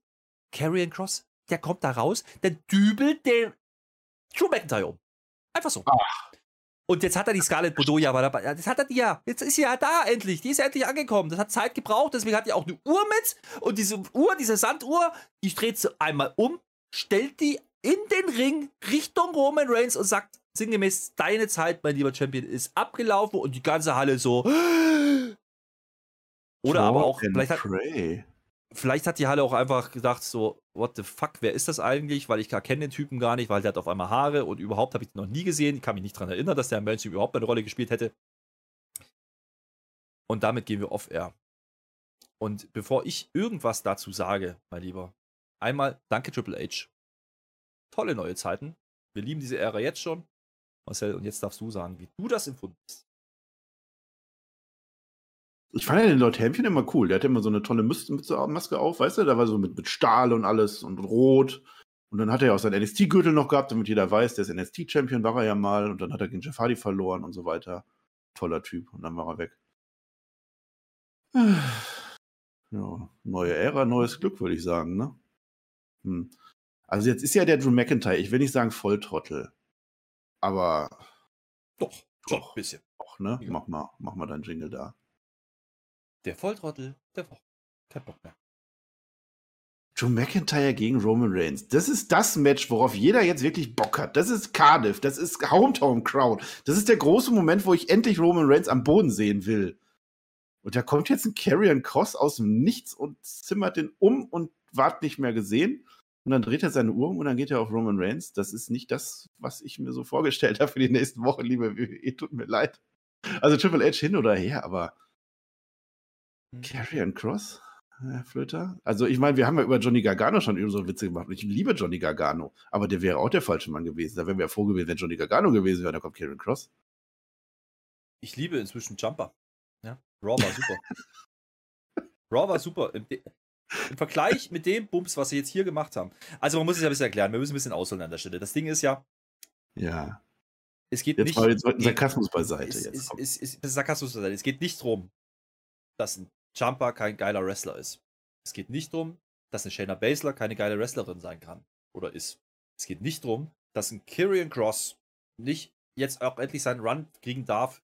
Speaker 2: Carrion Cross, der kommt da raus, der dübelt den Drew McIntyre um. Einfach so. Ach. Und jetzt hat er die Scarlett Bordeaux aber dabei. Jetzt hat er die ja. Jetzt ist sie ja da endlich. Die ist ja endlich angekommen. Das hat Zeit gebraucht. Deswegen hat die auch eine Uhr mit. Und diese Uhr, diese Sanduhr, die dreht sie einmal um, stellt die in den Ring Richtung Roman Reigns und sagt sinngemäß: Deine Zeit, mein lieber Champion, ist abgelaufen. Und die ganze Halle so. [GASPS] Oder aber auch. Vielleicht hat, vielleicht hat die Halle auch einfach gedacht: So, what the fuck, wer ist das eigentlich? Weil ich gar kenne den Typen gar nicht, weil der hat auf einmal Haare und überhaupt habe ich den noch nie gesehen. Ich kann mich nicht daran erinnern, dass der im Mainstream überhaupt eine Rolle gespielt hätte. Und damit gehen wir off-air. Und bevor ich irgendwas dazu sage, mein Lieber, einmal danke Triple H. Tolle neue Zeiten. Wir lieben diese Ära jetzt schon. Marcel, und jetzt darfst du sagen, wie du das empfunden hast.
Speaker 3: Ich fand ja den Lord Hämpchen immer cool. Der hatte immer so eine tolle Maske auf, weißt du? Da war so mit, mit Stahl und alles und rot. Und dann hat er ja auch seinen NXT-Gürtel noch gehabt, damit jeder weiß, der ist NXT-Champion, war er ja mal. Und dann hat er gegen Jeff Hardy verloren und so weiter. Toller Typ. Und dann war er weg. Ja, neue Ära, neues Glück, würde ich sagen, ne? Hm. Also jetzt ist ja der Drew McIntyre, ich will nicht sagen Volltrottel, aber
Speaker 2: doch, doch, ein bisschen.
Speaker 3: Doch, ne? Ja. Mach mal, mach mal deinen Jingle da.
Speaker 2: Der Volltrottel der Woche. Kein Bock mehr.
Speaker 3: Drew McIntyre gegen Roman Reigns. Das ist das Match, worauf jeder jetzt wirklich Bock hat. Das ist Cardiff, das ist Hometown Crowd. Das ist der große Moment, wo ich endlich Roman Reigns am Boden sehen will. Und da kommt jetzt ein Carrion Cross aus dem Nichts und zimmert den um und ward nicht mehr gesehen. Und dann dreht er seine Uhr um und dann geht er auf Roman Reigns. Das ist nicht das, was ich mir so vorgestellt [LAUGHS] habe für die nächsten Wochen, liebe WWE. Tut mir leid. Also Triple H hin oder her, aber Mhm. Carrion Cross? Herr Flöter? Also, ich meine, wir haben ja über Johnny Gargano schon so Witze gemacht. Ich liebe Johnny Gargano, aber der wäre auch der falsche Mann gewesen. Da wären wir ja froh gewesen, wenn Johnny Gargano gewesen wäre. Da kommt Carrion Cross.
Speaker 2: Ich liebe inzwischen Jumper. Ja, Raw war super. Raw war super. Im, Vergleich mit dem Bums, was sie jetzt hier gemacht haben. Also, man muss es ja ein bisschen erklären. Wir müssen ein bisschen ausholen an der Stelle. Das Ding ist ja.
Speaker 3: Ja.
Speaker 2: Es geht
Speaker 3: jetzt
Speaker 2: nicht.
Speaker 3: Mal jetzt Sarkasmus beiseite.
Speaker 2: Es, jetzt, es, es, es, Sarkasmus beiseite. Es geht nicht darum, dass ein Jumper kein geiler Wrestler ist. Es geht nicht darum, dass eine Shayna Baszler keine geile Wrestlerin sein kann oder ist. Es geht nicht darum, dass ein Kyrian Cross nicht jetzt auch endlich seinen Run kriegen darf,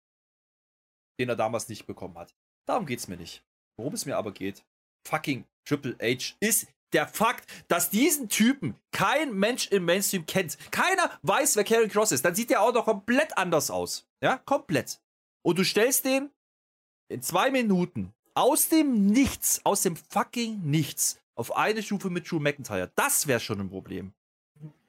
Speaker 2: den er damals nicht bekommen hat. Darum geht es mir nicht. Worum es mir aber geht, fucking Triple H ist der Fakt, dass diesen Typen kein Mensch im Mainstream kennt. Keiner weiß, wer Karen Cross ist. Dann sieht der auch noch komplett anders aus. Ja, komplett. Und du stellst den in zwei Minuten aus dem Nichts, aus dem fucking Nichts, auf eine Stufe mit Drew McIntyre. Das wäre schon ein Problem.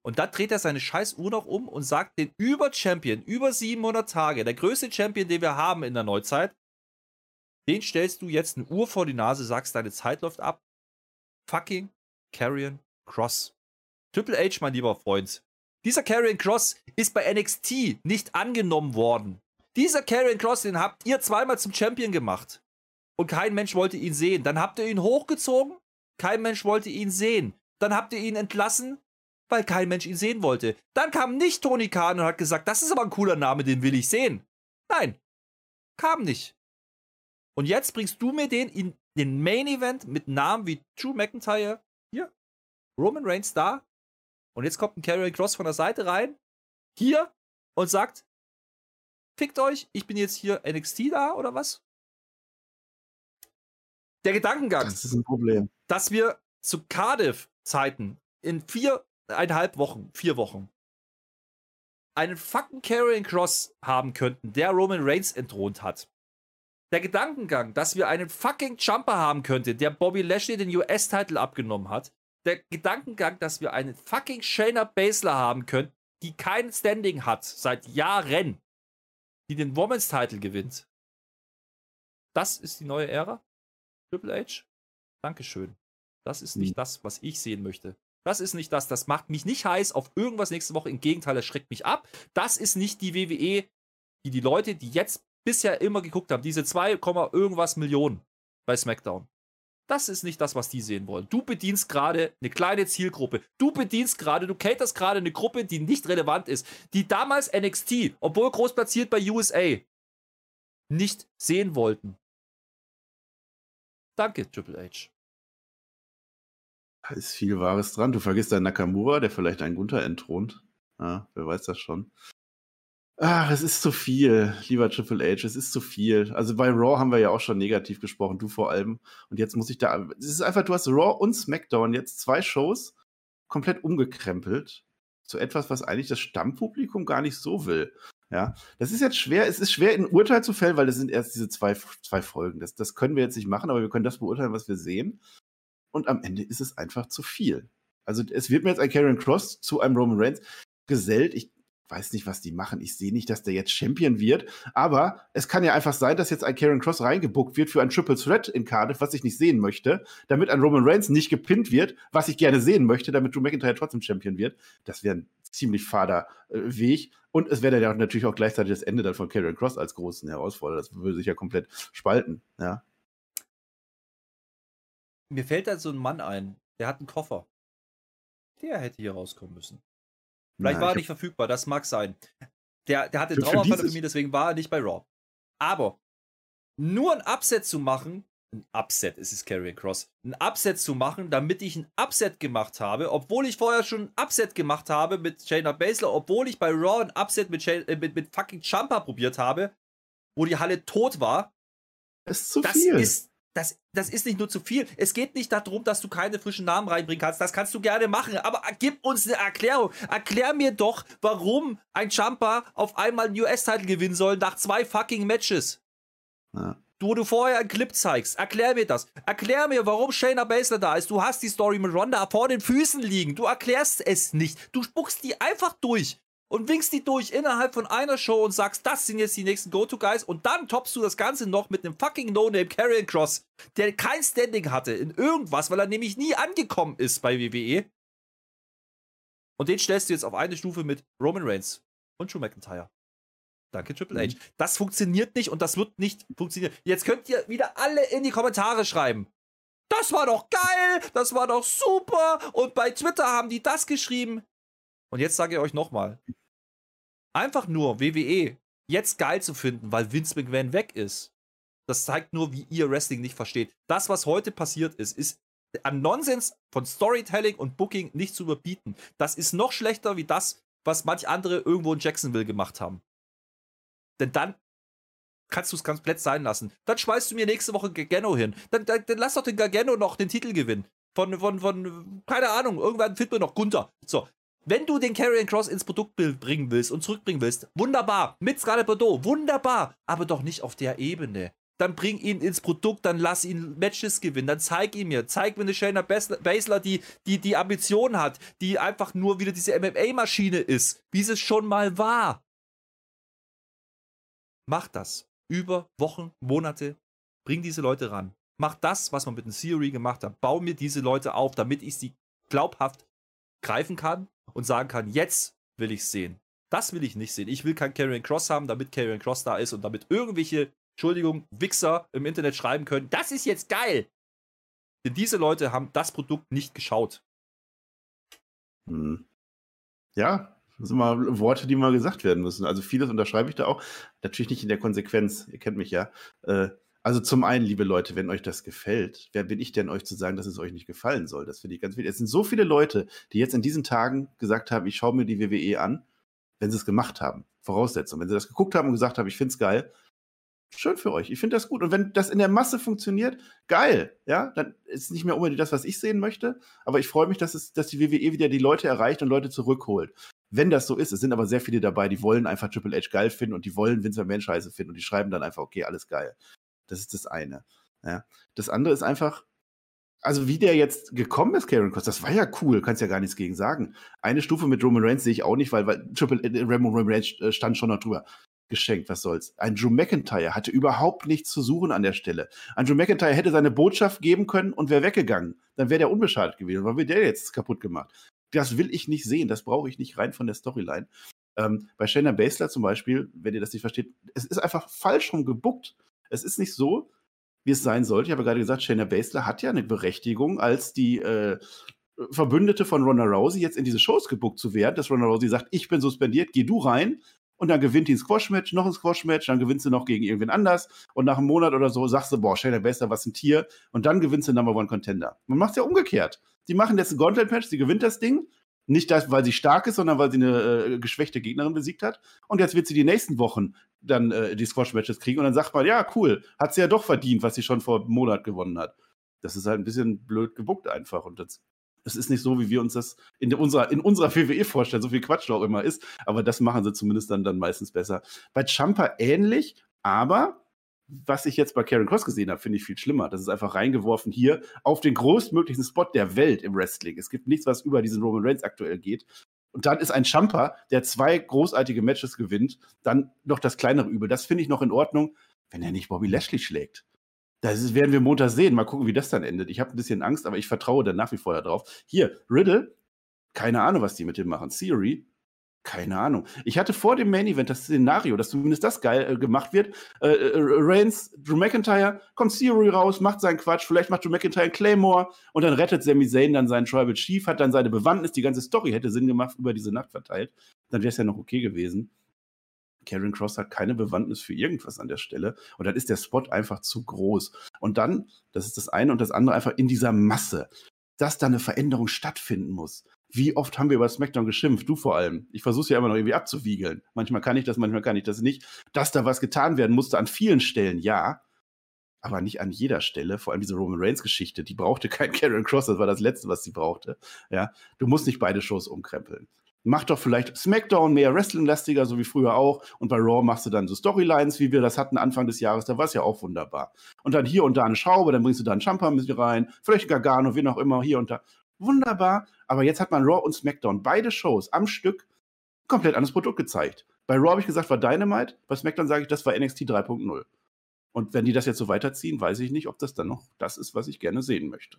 Speaker 2: Und dann dreht er seine scheiß Uhr noch um und sagt den Über-Champion, über 700 Tage, der größte Champion, den wir haben in der Neuzeit, den stellst du jetzt eine Uhr vor die Nase, sagst, deine Zeit läuft ab. Fucking Carrion Cross. Triple H, mein lieber Freund. Dieser Carrion Cross ist bei NXT nicht angenommen worden. Dieser Carrion Cross, den habt ihr zweimal zum Champion gemacht und kein Mensch wollte ihn sehen. Dann habt ihr ihn hochgezogen, kein Mensch wollte ihn sehen. Dann habt ihr ihn entlassen, weil kein Mensch ihn sehen wollte. Dann kam nicht Tony Khan und hat gesagt, das ist aber ein cooler Name, den will ich sehen. Nein, kam nicht. Und jetzt bringst du mir den in den Main Event mit Namen wie Drew McIntyre, hier, Roman Reigns da. Und jetzt kommt ein Carrion Cross von der Seite rein, hier, und sagt, fickt euch, ich bin jetzt hier NXT da oder was? Der Gedankengang,
Speaker 3: das ist ein Problem.
Speaker 2: dass wir zu Cardiff-Zeiten in viereinhalb Wochen, vier Wochen, einen fucking Carrying Cross haben könnten, der Roman Reigns entthront hat. Der Gedankengang, dass wir einen fucking Jumper haben könnten, der Bobby Lashley den US-Titel abgenommen hat. Der Gedankengang, dass wir einen fucking Shayna Baszler haben können, die kein Standing hat seit Jahren, die den Women's Title gewinnt. Das ist die neue Ära? Triple H? Dankeschön. Das ist nicht hm. das, was ich sehen möchte. Das ist nicht das. Das macht mich nicht heiß auf irgendwas nächste Woche. Im Gegenteil, das schreckt mich ab. Das ist nicht die WWE, die die Leute, die jetzt bisher immer geguckt haben, diese 2, irgendwas Millionen bei SmackDown. Das ist nicht das, was die sehen wollen. Du bedienst gerade eine kleine Zielgruppe. Du bedienst gerade, du caterst gerade eine Gruppe, die nicht relevant ist. Die damals NXT, obwohl groß platziert bei USA, nicht sehen wollten. Danke, Triple H.
Speaker 3: Da ist viel Wahres dran. Du vergisst deinen Nakamura, der vielleicht einen Gunther entthront. Ja, wer weiß das schon. Ach, es ist zu viel, lieber Triple H, es ist zu viel. Also bei Raw haben wir ja auch schon negativ gesprochen, du vor allem. Und jetzt muss ich da. Es ist einfach, du hast Raw und SmackDown jetzt zwei Shows komplett umgekrempelt zu etwas, was eigentlich das Stammpublikum gar nicht so will. Ja, das ist jetzt schwer. Es ist schwer, ein Urteil zu fällen, weil es sind erst diese zwei, zwei Folgen. Das, das können wir jetzt nicht machen, aber wir können das beurteilen, was wir sehen. Und am Ende ist es einfach zu viel. Also es wird mir jetzt ein Karen Cross zu einem Roman Reigns gesellt. Ich weiß nicht, was die machen. Ich sehe nicht, dass der jetzt Champion wird. Aber es kann ja einfach sein, dass jetzt ein Karen Cross reingebuckt wird für ein Triple Threat in Cardiff, was ich nicht sehen möchte, damit ein Roman Reigns nicht gepinnt wird, was ich gerne sehen möchte, damit Drew McIntyre trotzdem Champion wird. Das wäre ein ziemlich fader äh, Weg. Und es wäre dann natürlich auch gleichzeitig das Ende dann von Karen Cross als großen Herausforderer. Das würde sich ja komplett spalten. Ja.
Speaker 2: Mir fällt da so ein Mann ein, der hat einen Koffer. Der hätte hier rauskommen müssen. Vielleicht Nein, war er nicht verfügbar, das mag sein. Der, der hatte mich, deswegen war er nicht bei Raw. Aber nur ein Upset zu machen, ein Upset ist es Carrier Cross, ein Upset zu machen, damit ich ein Upset gemacht habe, obwohl ich vorher schon ein Upset gemacht habe mit Shayna Baszler, obwohl ich bei Raw ein Upset mit, Shayna, äh, mit, mit fucking Champa probiert habe, wo die Halle tot war.
Speaker 3: Das ist zu das viel.
Speaker 2: Ist das, das ist nicht nur zu viel. Es geht nicht darum, dass du keine frischen Namen reinbringen kannst. Das kannst du gerne machen. Aber gib uns eine Erklärung. Erklär mir doch, warum ein Jumper auf einmal einen US-Titel gewinnen soll nach zwei fucking Matches. Ja. Du, wo du vorher einen Clip zeigst. Erklär mir das. Erklär mir, warum Shayna Baszler da ist. Du hast die Story mit Ronda vor den Füßen liegen. Du erklärst es nicht. Du spuckst die einfach durch und winkst die durch innerhalb von einer Show und sagst, das sind jetzt die nächsten Go-To-Guys und dann toppst du das Ganze noch mit einem fucking No-Name Karrion Cross, der kein Standing hatte in irgendwas, weil er nämlich nie angekommen ist bei WWE. Und den stellst du jetzt auf eine Stufe mit Roman Reigns und Drew McIntyre. Danke, Triple H. Mhm. Das funktioniert nicht und das wird nicht funktionieren. Jetzt könnt ihr wieder alle in die Kommentare schreiben. Das war doch geil, das war doch super. Und bei Twitter haben die das geschrieben. Und jetzt sage ich euch nochmal, einfach nur WWE jetzt geil zu finden, weil Vince McMahon weg ist, das zeigt nur, wie ihr Wrestling nicht versteht. Das, was heute passiert ist, ist an Nonsens von Storytelling und Booking nicht zu überbieten. Das ist noch schlechter wie das, was manch andere irgendwo in Jacksonville gemacht haben. Denn dann kannst du es komplett sein lassen. Dann schmeißt du mir nächste Woche Gargano hin. Dann, dann, dann lass doch den Gargano noch den Titel gewinnen. Von, von, von, keine Ahnung, irgendwann findet man noch Gunther. So, wenn du den Carrion Cross ins Produktbild bringen willst und zurückbringen willst, wunderbar. Mit Scarlett Bordeaux, wunderbar. Aber doch nicht auf der Ebene. Dann bring ihn ins Produkt, dann lass ihn Matches gewinnen, dann zeig ihn mir. Zeig mir eine Shayna Baszler, die, die die Ambition hat, die einfach nur wieder diese MMA-Maschine ist, wie es schon mal war. Mach das. Über Wochen, Monate. Bring diese Leute ran. Mach das, was man mit dem Theory gemacht hat. Bau mir diese Leute auf, damit ich sie glaubhaft greifen kann und sagen kann, jetzt will ich sehen. Das will ich nicht sehen. Ich will kein Karrion Cross haben, damit Karrion Cross da ist und damit irgendwelche, Entschuldigung, Wichser im Internet schreiben können, das ist jetzt geil. Denn diese Leute haben das Produkt nicht geschaut.
Speaker 3: Hm. Ja, das sind mal Worte, die mal gesagt werden müssen. Also vieles unterschreibe ich da auch. Natürlich nicht in der Konsequenz. Ihr kennt mich ja. Äh, also zum einen, liebe Leute, wenn euch das gefällt, wer bin ich denn, euch zu sagen, dass es euch nicht gefallen soll? Das finde ich ganz wichtig. Es sind so viele Leute, die jetzt in diesen Tagen gesagt haben, ich schaue mir die WWE an, wenn sie es gemacht haben. Voraussetzung. Wenn sie das geguckt haben und gesagt haben, ich finde es geil, schön für euch. Ich finde das gut. Und wenn das in der Masse funktioniert, geil. Ja, dann ist es nicht mehr unbedingt das, was ich sehen möchte. Aber ich freue mich, dass, es, dass die WWE wieder die Leute erreicht und Leute zurückholt. Wenn das so ist, es sind aber sehr viele dabei, die wollen einfach Triple H geil finden und die wollen Vince McMahon scheiße finden und die schreiben dann einfach, okay, alles geil Das ist das eine. Ja. Das andere ist einfach, also wie der jetzt gekommen ist, Karen Cross, das war ja cool, kannst ja gar nichts gegen sagen. Eine Stufe mit Roman Reigns sehe ich auch nicht, weil, weil Triple äh, Roman Reigns äh, stand schon noch drüber. Geschenkt, was soll's. Ein Drew McIntyre hatte überhaupt nichts zu suchen an der Stelle. Ein Drew McIntyre hätte seine Botschaft geben können und wäre weggegangen. Dann wäre der unbeschadet gewesen. Was wird der jetzt kaputt gemacht? Das will ich nicht sehen. Das brauche ich nicht rein von der Storyline. Ähm, bei Shayna Baszler zum Beispiel, wenn ihr das nicht versteht, es ist einfach falsch rum gebuckt. Es ist nicht so, wie es sein sollte. Ich habe gerade gesagt, Shayna Baszler hat ja eine Berechtigung, als die äh, Verbündete von Ronda Rousey jetzt in diese Shows gebuckt zu werden, dass Ronda Rousey sagt, ich bin suspendiert, geh du rein. Und dann gewinnt die ein Squash-Match, noch ein Squash-Match, dann gewinnst du noch gegen irgendwen anders. Und nach einem Monat oder so sagst du, boah, Shayna Baszler, was ein Tier. Und dann gewinnst du Number One Contender. Man macht es ja umgekehrt. Die machen jetzt ein Gauntlet-Match, sie gewinnt das Ding. Nicht, das, weil sie stark ist, sondern weil sie eine äh, geschwächte Gegnerin besiegt hat. Und jetzt wird sie die nächsten Wochen dann äh, die Squash-Matches kriegen. Und dann sagt man, ja, cool, hat sie ja doch verdient, was sie schon vor einem Monat gewonnen hat. Das ist halt ein bisschen blöd gebuckt einfach. Und das, es ist nicht so, wie wir uns das in unserer, in unserer WWE vorstellen, so viel Quatsch da auch immer ist. Aber das machen sie zumindest dann, dann meistens besser. Bei Champa ähnlich, aber was ich jetzt bei Karen Cross gesehen habe, finde ich viel schlimmer. Das ist einfach reingeworfen hier auf den größtmöglichen Spot der Welt im Wrestling. Es gibt nichts, was über diesen Roman Reigns aktuell geht. Und dann ist ein Champa, der zwei großartige Matches gewinnt, dann noch das kleinere Übel. Das finde ich noch in Ordnung, wenn er nicht Bobby Lashley schlägt. Das werden wir Montag sehen. Mal gucken, wie das dann endet. Ich habe ein bisschen Angst, aber ich vertraue dann nach wie vor darauf. Hier, Riddle, keine Ahnung, was die mit dem machen. Theory, keine Ahnung. Ich hatte vor dem Main Event das Szenario, dass zumindest das geil äh, gemacht wird. Äh, äh, Reigns, Drew McIntyre, kommt Theory raus, macht seinen Quatsch, vielleicht macht Drew McIntyre einen Claymore und dann rettet Sami Zayn dann seinen Tribal Chief, hat dann seine Bewandtnis, die ganze Story hätte Sinn gemacht, über diese Nacht verteilt. Dann wäre es ja noch okay gewesen. Karen Cross hat keine Bewandtnis für irgendwas an der Stelle. Und dann ist der Spot einfach zu groß. Und dann, das ist das eine und das andere einfach in dieser Masse, dass da eine Veränderung stattfinden muss. Wie oft haben wir über SmackDown geschimpft? Du vor allem. Ich versuche es ja immer noch irgendwie abzuwiegeln. Manchmal kann ich das, manchmal kann ich das nicht. Dass da was getan werden musste an vielen Stellen, ja. Aber nicht an jeder Stelle. Vor allem diese Roman Reigns-Geschichte, die brauchte kein [LAUGHS] Karen Cross. Das war das Letzte, was sie brauchte. Ja. Du musst nicht beide Shows umkrempeln. Mach doch vielleicht SmackDown mehr Wrestling-lastiger, so wie früher auch. Und bei Raw machst du dann so Storylines, wie wir das hatten Anfang des Jahres. Da war es ja auch wunderbar. Und dann hier und da eine Schraube, dann bringst du da einen Champa mit rein. Vielleicht Gargano, wie auch immer, hier und da wunderbar. Aber jetzt hat man Raw und SmackDown, beide Shows am Stück, komplett anderes Produkt gezeigt. Bei Raw habe ich gesagt, war Dynamite, bei SmackDown sage ich, das war NXT 3.0. Und wenn die das jetzt so weiterziehen, weiß ich nicht, ob das dann noch das ist, was ich gerne sehen möchte.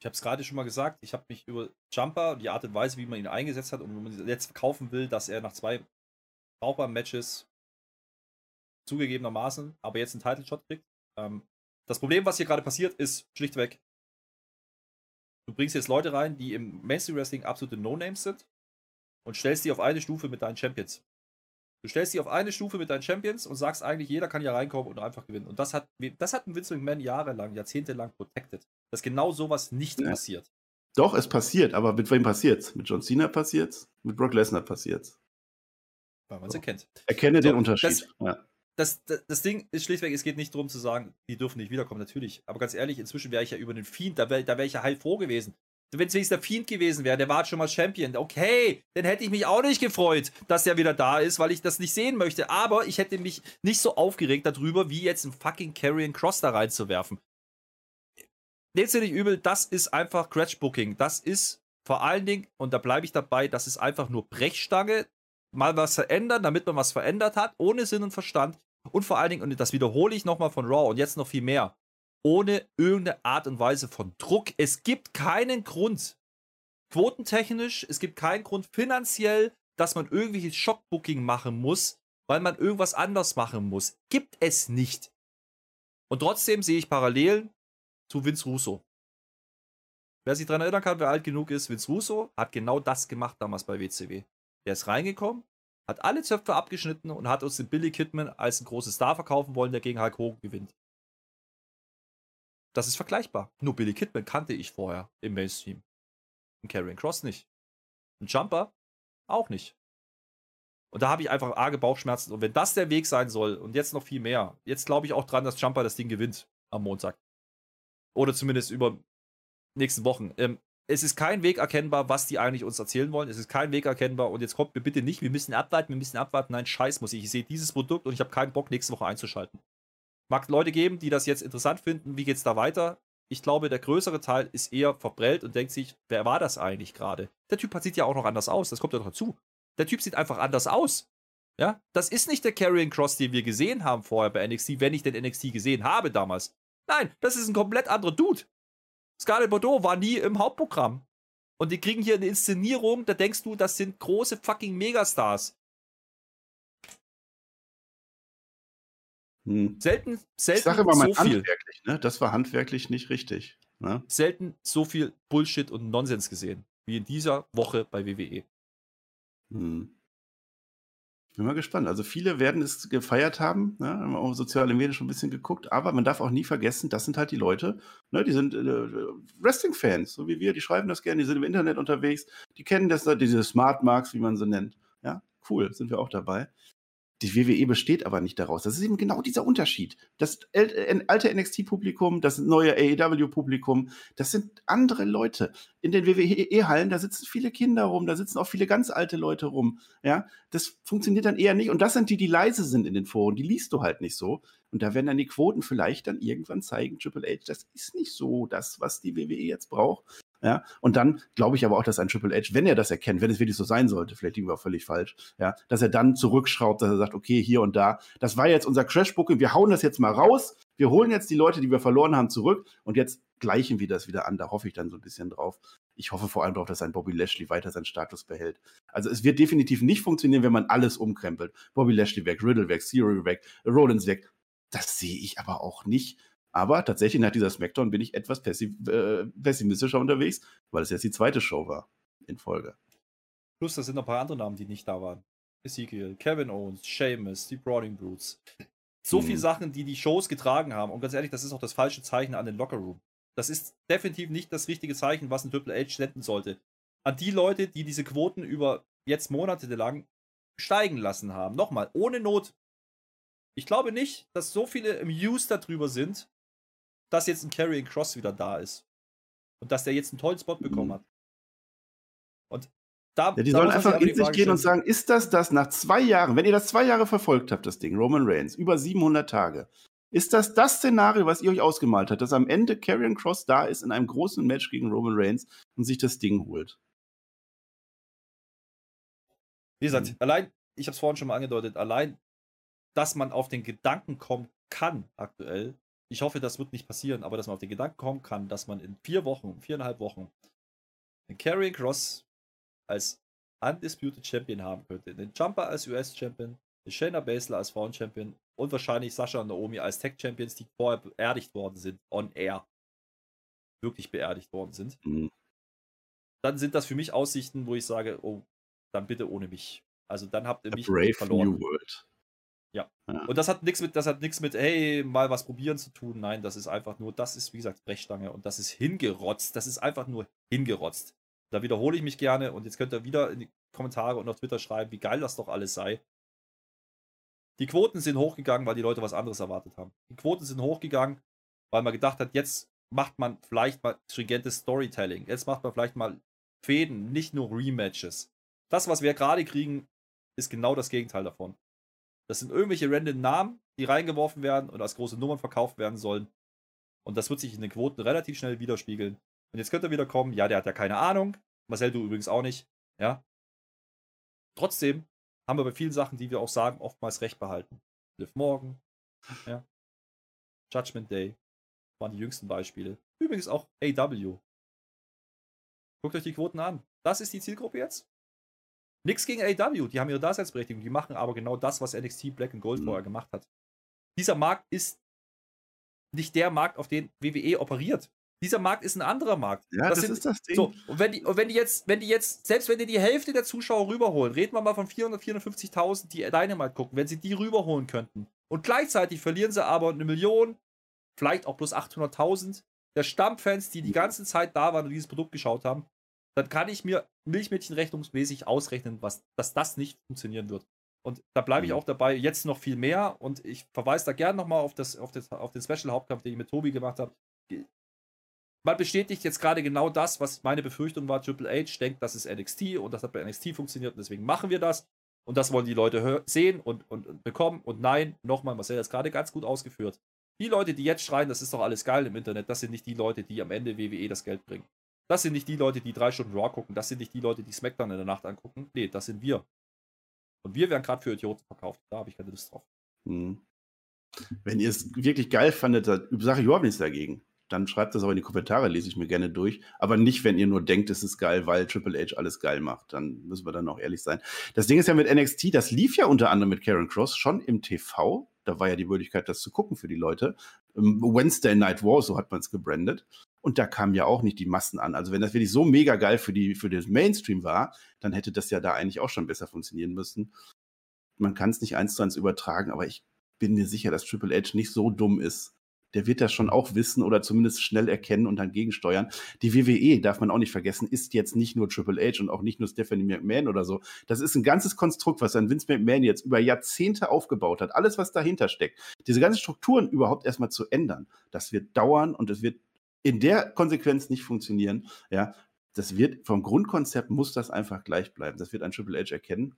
Speaker 2: Ich habe es gerade schon mal gesagt, ich habe mich über Jumper die Art und Weise, wie man ihn eingesetzt hat und wenn man jetzt verkaufen will, dass er nach zwei brauchbaren Matches zugegebenermaßen, aber jetzt einen Title-Shot kriegt. Ähm, das Problem, was hier gerade passiert, ist schlichtweg, Du bringst jetzt Leute rein, die im Mainstream Wrestling absolute No-Names sind und stellst die auf eine Stufe mit deinen Champions. Du stellst die auf eine Stufe mit deinen Champions und sagst eigentlich, jeder kann hier reinkommen und einfach gewinnen. Und das hat, das hat ein Vince McMahon jahrelang, jahrzehntelang protected. Dass genau sowas nicht ja. passiert.
Speaker 3: Doch, es passiert, aber mit wem passiert's? Mit John Cena passiert's? Mit Brock Lesnar passiert's?
Speaker 2: Weil man sie kennt.
Speaker 3: Erkenne so, den Unterschied.
Speaker 2: Das, ja das, das, das, Ding ist schlichtweg, es geht nicht darum zu sagen, die dürfen nicht wiederkommen, natürlich. Aber ganz ehrlich, inzwischen wäre ich ja über den Fiend, da wäre wär ich ja heilfroh gewesen. Wenn es wenigstens der Fiend gewesen wäre, der war schon mal Champion, okay, dann hätte ich mich auch nicht gefreut, dass der wieder da ist, weil ich das nicht sehen möchte. Aber ich hätte mich nicht so aufgeregt darüber, wie jetzt einen fucking Carrion Cross da reinzuwerfen. Nehmt ihr nicht übel, das ist einfach Crash-Booking. Das ist vor allen Dingen, und da bleibe ich dabei, das ist einfach nur Brechstange, mal was verändern, damit man was verändert hat, ohne Sinn und Verstand. Und vor allen Dingen, und das wiederhole ich nochmal von Raw und jetzt noch viel mehr, ohne irgendeine Art und Weise von Druck. Es gibt keinen Grund, quotentechnisch, es gibt keinen Grund finanziell, dass man irgendwelches Shockbooking machen muss, weil man irgendwas anders machen muss. Gibt es nicht. Und trotzdem sehe ich Parallelen zu Vince Russo. Wer sich daran erinnern kann, wer alt genug ist, Vince Russo hat genau das gemacht damals bei WCW. Der ist reingekommen, hat alle Zöpfe abgeschnitten und hat uns den Billy Kidman als einen großen Star verkaufen wollen, der gegen Hulk Hogan gewinnt. Das ist vergleichbar. Nur Billy Kidman kannte ich vorher im Mainstream. Und Karrion Cross nicht. Und Jumper auch nicht. Und da habe ich einfach arge Bauchschmerzen. Und wenn das der Weg sein soll, und jetzt noch viel mehr, jetzt glaube ich auch dran, dass Jumper das Ding gewinnt am Montag. Oder zumindest über nächsten Wochen. Ähm, es ist kein Weg erkennbar, was die eigentlich uns erzählen wollen. Es ist kein Weg erkennbar und jetzt kommt mir bitte nicht, wir müssen abwarten, wir müssen abwarten. Nein, scheiß muss ich. Ich sehe dieses Produkt und ich habe keinen Bock, nächste Woche einzuschalten. Mag Leute geben, die das jetzt interessant finden, wie geht's da weiter? Ich glaube, der größere Teil ist eher verprellt und denkt sich, wer war das eigentlich gerade? Der Typ sieht ja auch noch anders aus, das kommt ja noch dazu. Der Typ sieht einfach anders aus. Ja, das ist nicht der Carrying Cross, den wir gesehen haben vorher bei NXT, wenn ich den NXT gesehen habe damals. Nein, das ist ein komplett anderer Dude. Scarlett Bordeaux war nie im Hauptprogramm. Und die kriegen hier eine Inszenierung, da denkst du, das sind große fucking Megastars. Hm. Selten, selten
Speaker 3: ich sage immer mal so handwerklich, ne? Das war handwerklich nicht richtig. Ne?
Speaker 2: Selten so viel Bullshit und Nonsens gesehen, wie in dieser Woche bei WWE.
Speaker 3: Hm. Bin mal gespannt. Also viele werden es gefeiert haben, ne? haben auch soziale Medien schon ein bisschen geguckt, aber man darf auch nie vergessen, das sind halt die Leute, ne? die sind äh, Wrestling-Fans, so wie wir, die schreiben das gerne, die sind im Internet unterwegs, die kennen das, diese Smart Marks, wie man sie nennt. Ja, cool, sind wir auch dabei. Die WWE besteht aber nicht daraus. Das ist eben genau dieser Unterschied. Das alte NXT-Publikum, das neue AEW-Publikum, das sind andere Leute. In den WWE-Hallen, da sitzen viele Kinder rum, da sitzen auch viele ganz alte Leute rum. Ja, das funktioniert dann eher nicht. Und das sind die, die leise sind in den Foren. Die liest du halt nicht so. Und da werden dann die Quoten vielleicht dann irgendwann zeigen, Triple H, das ist nicht so das, was die WWE jetzt braucht. Ja, und dann glaube ich aber auch, dass ein Triple H, wenn er das erkennt, wenn es wirklich so sein sollte, vielleicht liegen wir auch völlig falsch, ja, dass er dann zurückschraubt, dass er sagt, okay, hier und da, das war jetzt unser Crashbooking, wir hauen das jetzt mal raus, wir holen jetzt die Leute, die wir verloren haben, zurück und jetzt gleichen wir das wieder an. Da hoffe ich dann so ein bisschen drauf. Ich hoffe vor allem darauf, dass ein Bobby Lashley weiter seinen Status behält. Also es wird definitiv nicht funktionieren, wenn man alles umkrempelt. Bobby Lashley weg, Riddle weg, Theory weg, Rollins weg. Das sehe ich aber auch nicht. Aber tatsächlich nach dieser Smackdown bin ich etwas äh, pessimistischer unterwegs, weil es jetzt die zweite Show war in Folge.
Speaker 2: Plus, da sind noch ein paar andere Namen, die nicht da waren. Ezekiel, Kevin Owens, Sheamus, die Browning Brutes. So mhm. viele Sachen, die die Shows getragen haben. Und ganz ehrlich, das ist auch das falsche Zeichen an den Lockerroom. Das ist definitiv nicht das richtige Zeichen, was ein Triple H senden sollte. An die Leute, die diese Quoten über jetzt monatelang steigen lassen haben. Nochmal, ohne Not. Ich glaube nicht, dass so viele amused darüber sind, dass jetzt ein Carrying Cross wieder da ist. Und dass der jetzt einen tollen Spot bekommen mhm. hat. Und da.
Speaker 3: Ja, die sollen einfach in sich gehen und sagen: Ist das das nach zwei Jahren, wenn ihr das zwei Jahre verfolgt habt, das Ding, Roman Reigns, über 700 Tage, ist das das Szenario, was ihr euch ausgemalt habt, dass am Ende Carrying Cross da ist in einem großen Match gegen Roman Reigns und sich das Ding holt?
Speaker 2: Wie gesagt, mhm. allein, ich habe es vorhin schon mal angedeutet, allein, dass man auf den Gedanken kommen kann aktuell, ich hoffe, das wird nicht passieren, aber dass man auf den Gedanken kommen kann, dass man in vier Wochen, viereinhalb Wochen, den Carrying Cross als Undisputed Champion haben könnte, den Jumper als US-Champion, den Shayna Baszler als Frauen-Champion und wahrscheinlich Sascha und Naomi als Tag-Champions, die vorher beerdigt worden sind, on air. Wirklich beerdigt worden sind. Mhm. Dann sind das für mich Aussichten, wo ich sage, oh, dann bitte ohne mich. Also dann habt ihr mich verloren. New World. Ja. ja. Und das hat nichts mit, das hat nichts mit, hey, mal was probieren zu tun. Nein, das ist einfach nur, das ist, wie gesagt, Brechstange und das ist hingerotzt. Das ist einfach nur hingerotzt. Da wiederhole ich mich gerne und jetzt könnt ihr wieder in die Kommentare und auf Twitter schreiben, wie geil das doch alles sei. Die Quoten sind hochgegangen, weil die Leute was anderes erwartet haben. Die Quoten sind hochgegangen, weil man gedacht hat, jetzt macht man vielleicht mal stringentes Storytelling. Jetzt macht man vielleicht mal Fäden, nicht nur Rematches. Das, was wir gerade kriegen, ist genau das Gegenteil davon. Das sind irgendwelche random Namen, die reingeworfen werden und als große Nummern verkauft werden sollen. Und das wird sich in den Quoten relativ schnell widerspiegeln. Und jetzt könnte er wieder kommen, ja, der hat ja keine Ahnung. Marcel, du übrigens auch nicht. Ja. Trotzdem haben wir bei vielen Sachen, die wir auch sagen, oftmals recht behalten. Liv Morgan, ja. Judgment Day waren die jüngsten Beispiele. Übrigens auch AW. Guckt euch die Quoten an. Das ist die Zielgruppe jetzt. Nichts gegen AW, die haben ihre Daseinsberechtigung, die machen aber genau das, was NXT Black and Gold mhm. vorher gemacht hat. Dieser Markt ist nicht der Markt, auf den WWE operiert. Dieser Markt ist ein anderer Markt.
Speaker 3: Ja, das, das sind, ist das Ding.
Speaker 2: So, und wenn die, und wenn die jetzt, wenn die jetzt, selbst wenn die die Hälfte der Zuschauer rüberholen, reden wir mal von 400, 450.000, die Dynamite gucken, wenn sie die rüberholen könnten. Und gleichzeitig verlieren sie aber eine Million, vielleicht auch plus 800.000 der Stammfans, die die ganze Zeit da waren und dieses Produkt geschaut haben, dann kann ich mir milchmädchenrechnungsmäßig ausrechnen, was, dass das nicht funktionieren wird. Und da bleibe ich mhm. auch dabei, jetzt noch viel mehr. Und ich verweise da gerne nochmal auf, das, auf, das, auf den Special-Hauptkampf, den ich mit Tobi gemacht habe. Man bestätigt jetzt gerade genau das, was meine Befürchtung war. Triple H denkt, das ist NXT und das hat bei NXT funktioniert und deswegen machen wir das. Und das wollen die Leute sehen und, und, und bekommen. Und nein, nochmal, Marcel hat es gerade ganz gut ausgeführt. Die Leute, die jetzt schreien, das ist doch alles geil im Internet, das sind nicht die Leute, die am Ende WWE das Geld bringen. Das sind nicht die Leute, die drei Stunden Raw gucken. Das sind nicht die Leute, die SmackDown in der Nacht angucken. Nee, das sind wir. Und wir werden gerade für Idioten verkauft. Da habe ich keine Lust drauf. Hm.
Speaker 3: Wenn ihr es wirklich geil fandet, sage ich überhaupt nichts dagegen. Dann schreibt das auch in die Kommentare, lese ich mir gerne durch. Aber nicht, wenn ihr nur denkt, es ist geil, weil Triple H alles geil macht. Dann müssen wir dann auch ehrlich sein. Das Ding ist ja mit NXT, das lief ja unter anderem mit Karen Cross schon im TV. Da war ja die Möglichkeit, das zu gucken für die Leute. Wednesday Night War, so hat man es gebrandet. Und da kamen ja auch nicht die Massen an. Also wenn das wirklich so mega geil für, die, für den Mainstream war, dann hätte das ja da eigentlich auch schon besser funktionieren müssen. Man kann es nicht eins zu eins übertragen, aber ich bin mir sicher, dass Triple H nicht so dumm ist. Der wird das schon auch wissen oder zumindest schnell erkennen und dann gegensteuern. Die WWE, darf man auch nicht vergessen, ist jetzt nicht nur Triple H und auch nicht nur Stephanie McMahon oder so. Das ist ein ganzes Konstrukt, was dann Vince McMahon jetzt über Jahrzehnte aufgebaut hat. Alles, was dahinter steckt. Diese ganzen Strukturen überhaupt erstmal zu ändern, das wird dauern und es wird in der Konsequenz nicht funktionieren. Ja, das wird vom Grundkonzept muss das einfach gleich bleiben. Das wird ein Triple H erkennen.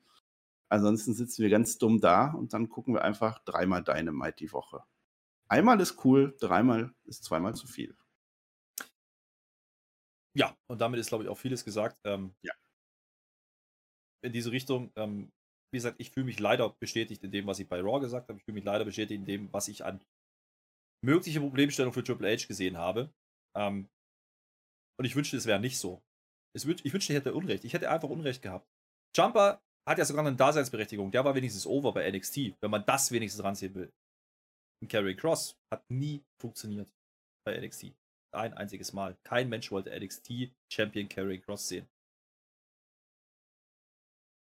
Speaker 3: Ansonsten sitzen wir ganz dumm da und dann gucken wir einfach dreimal Dynamite die Woche. Einmal ist cool, dreimal ist zweimal zu viel.
Speaker 2: Ja, und damit ist, glaube ich, auch vieles gesagt. Ähm, ja. In diese Richtung, ähm, wie gesagt, ich fühle mich leider bestätigt in dem, was ich bei Raw gesagt habe. Ich fühle mich leider bestätigt in dem, was ich an mögliche Problemstellung für Triple H gesehen habe. Ähm, und ich wünschte, es wäre nicht so. ich wünschte, ich hätte Unrecht. Ich hätte einfach Unrecht gehabt. Jumper hat ja sogar eine Daseinsberechtigung. Der war wenigstens over bei NXT, wenn man das wenigstens ranziehen will. Und Carrie Cross hat nie funktioniert bei NXT. Ein einziges Mal. Kein Mensch wollte NXT Champion Carrie Cross sehen.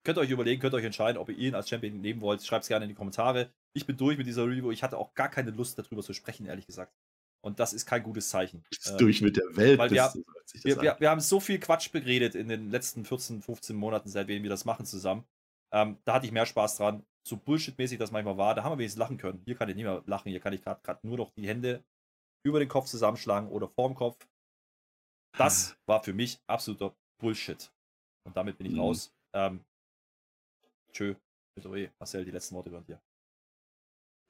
Speaker 2: Könnt ihr euch überlegen, könnt ihr euch entscheiden, ob ihr ihn als Champion nehmen wollt. Schreibt es gerne in die Kommentare. Ich bin durch mit dieser Review. Ich hatte auch gar keine Lust darüber zu sprechen, ehrlich gesagt. Und das ist kein gutes Zeichen.
Speaker 3: Ist ähm, durch mit der Welt.
Speaker 2: Weil wir, wir, wir, wir, haben so viel Quatsch beredet in den letzten 14, 15 Monaten, seitdem wir das machen zusammen. Ähm, da hatte ich mehr Spaß dran. So Bullshit-mäßig das manchmal war, da haben wir wenigstens lachen können. Hier kann ich nicht mehr lachen, hier kann ich gerade nur noch die Hände über den Kopf zusammenschlagen oder vorm Kopf. Das war für mich absoluter Bullshit. Und damit bin ich mhm. raus. Ähm, tschö. Marcel, die letzten Worte gehören dir.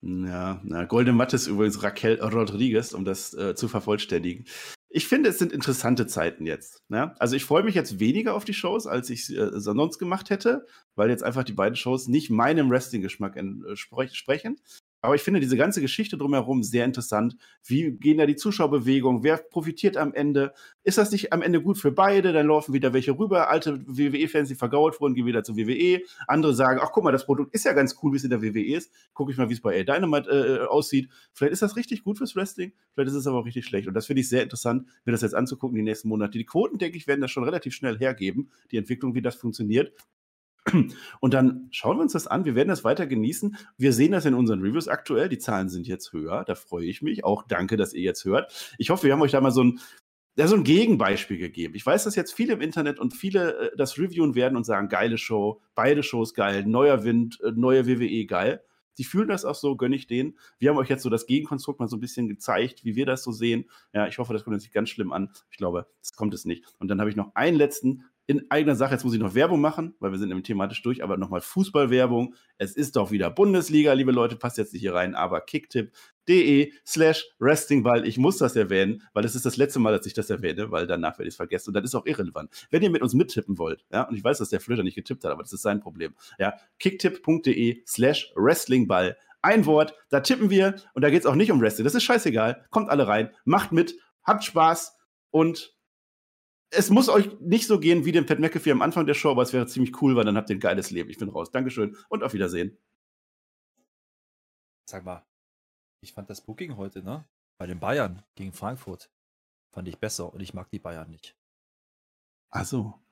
Speaker 3: Ja, na, Golden Matte ist übrigens Raquel Rodriguez, um das äh, zu vervollständigen. Ich finde, es sind interessante Zeiten jetzt. Ne? Also ich freue mich jetzt weniger auf die Shows, als ich äh, sonst gemacht hätte, weil jetzt einfach die beiden Shows nicht meinem Wrestling-Geschmack entsprechen. Aber ich finde diese ganze Geschichte drumherum sehr interessant. Wie gehen da die Zuschauerbewegungen? Wer profitiert am Ende? Ist das nicht am Ende gut für beide? Dann laufen wieder welche rüber. Alte WWE-Fans, die vergaut wurden, gehen wieder zu WWE. Andere sagen, ach guck mal, das Produkt ist ja ganz cool, wie es in der WWE ist. Guck ich mal, wie es bei A Dynamite äh, aussieht. Vielleicht ist das richtig gut fürs Wrestling, vielleicht ist es aber auch richtig schlecht. Und das finde ich sehr interessant, mir das jetzt anzugucken die nächsten Monate. Die Quoten, denke ich, werden das schon relativ schnell hergeben, die Entwicklung, wie das funktioniert. Und dann schauen wir uns das an. Wir werden das weiter genießen. Wir sehen das in unseren Reviews aktuell. Die Zahlen sind jetzt höher. Da freue ich mich. Auch danke, dass ihr jetzt hört. Ich hoffe, wir haben euch da mal so ein, ja, so ein Gegenbeispiel gegeben. Ich weiß, dass jetzt viele im Internet und viele äh, das reviewen werden und sagen, geile Show, beide Shows geil, neuer Wind, äh, neue WWE geil. Die fühlen das auch so, gönne ich denen. Wir haben euch jetzt so das Gegenkonstrukt mal so ein bisschen gezeigt, wie wir das so sehen. Ja, ich hoffe, das kommt uns nicht ganz schlimm an. Ich glaube, das kommt es nicht. Und dann habe ich noch einen letzten in eigener Sache, jetzt muss ich noch Werbung machen, weil wir sind nämlich thematisch durch, aber nochmal Fußballwerbung. Es ist doch wieder Bundesliga, liebe Leute, passt jetzt nicht hier rein, aber kicktipp.de slash wrestlingball. Ich muss das erwähnen, weil es ist das letzte Mal, dass ich das erwähne, weil danach werde ich es vergessen und das ist auch irrelevant. Wenn ihr mit uns mittippen wollt, ja, und ich weiß, dass der Flöter nicht getippt hat, aber das ist sein Problem, ja, kicktipp.de slash wrestlingball. Ein Wort, da tippen wir und da geht es auch nicht um Wrestling. Das ist scheißegal. Kommt alle rein, macht mit, habt Spaß und es muss euch nicht so gehen wie dem Pat McAfee am Anfang der Show, aber es wäre ziemlich cool, weil dann habt ihr ein geiles Leben. Ich bin raus. Dankeschön und auf Wiedersehen.
Speaker 2: Sag mal, ich fand das Booking heute, ne? Bei den Bayern gegen Frankfurt fand ich besser und ich mag die Bayern nicht.
Speaker 3: Ach so.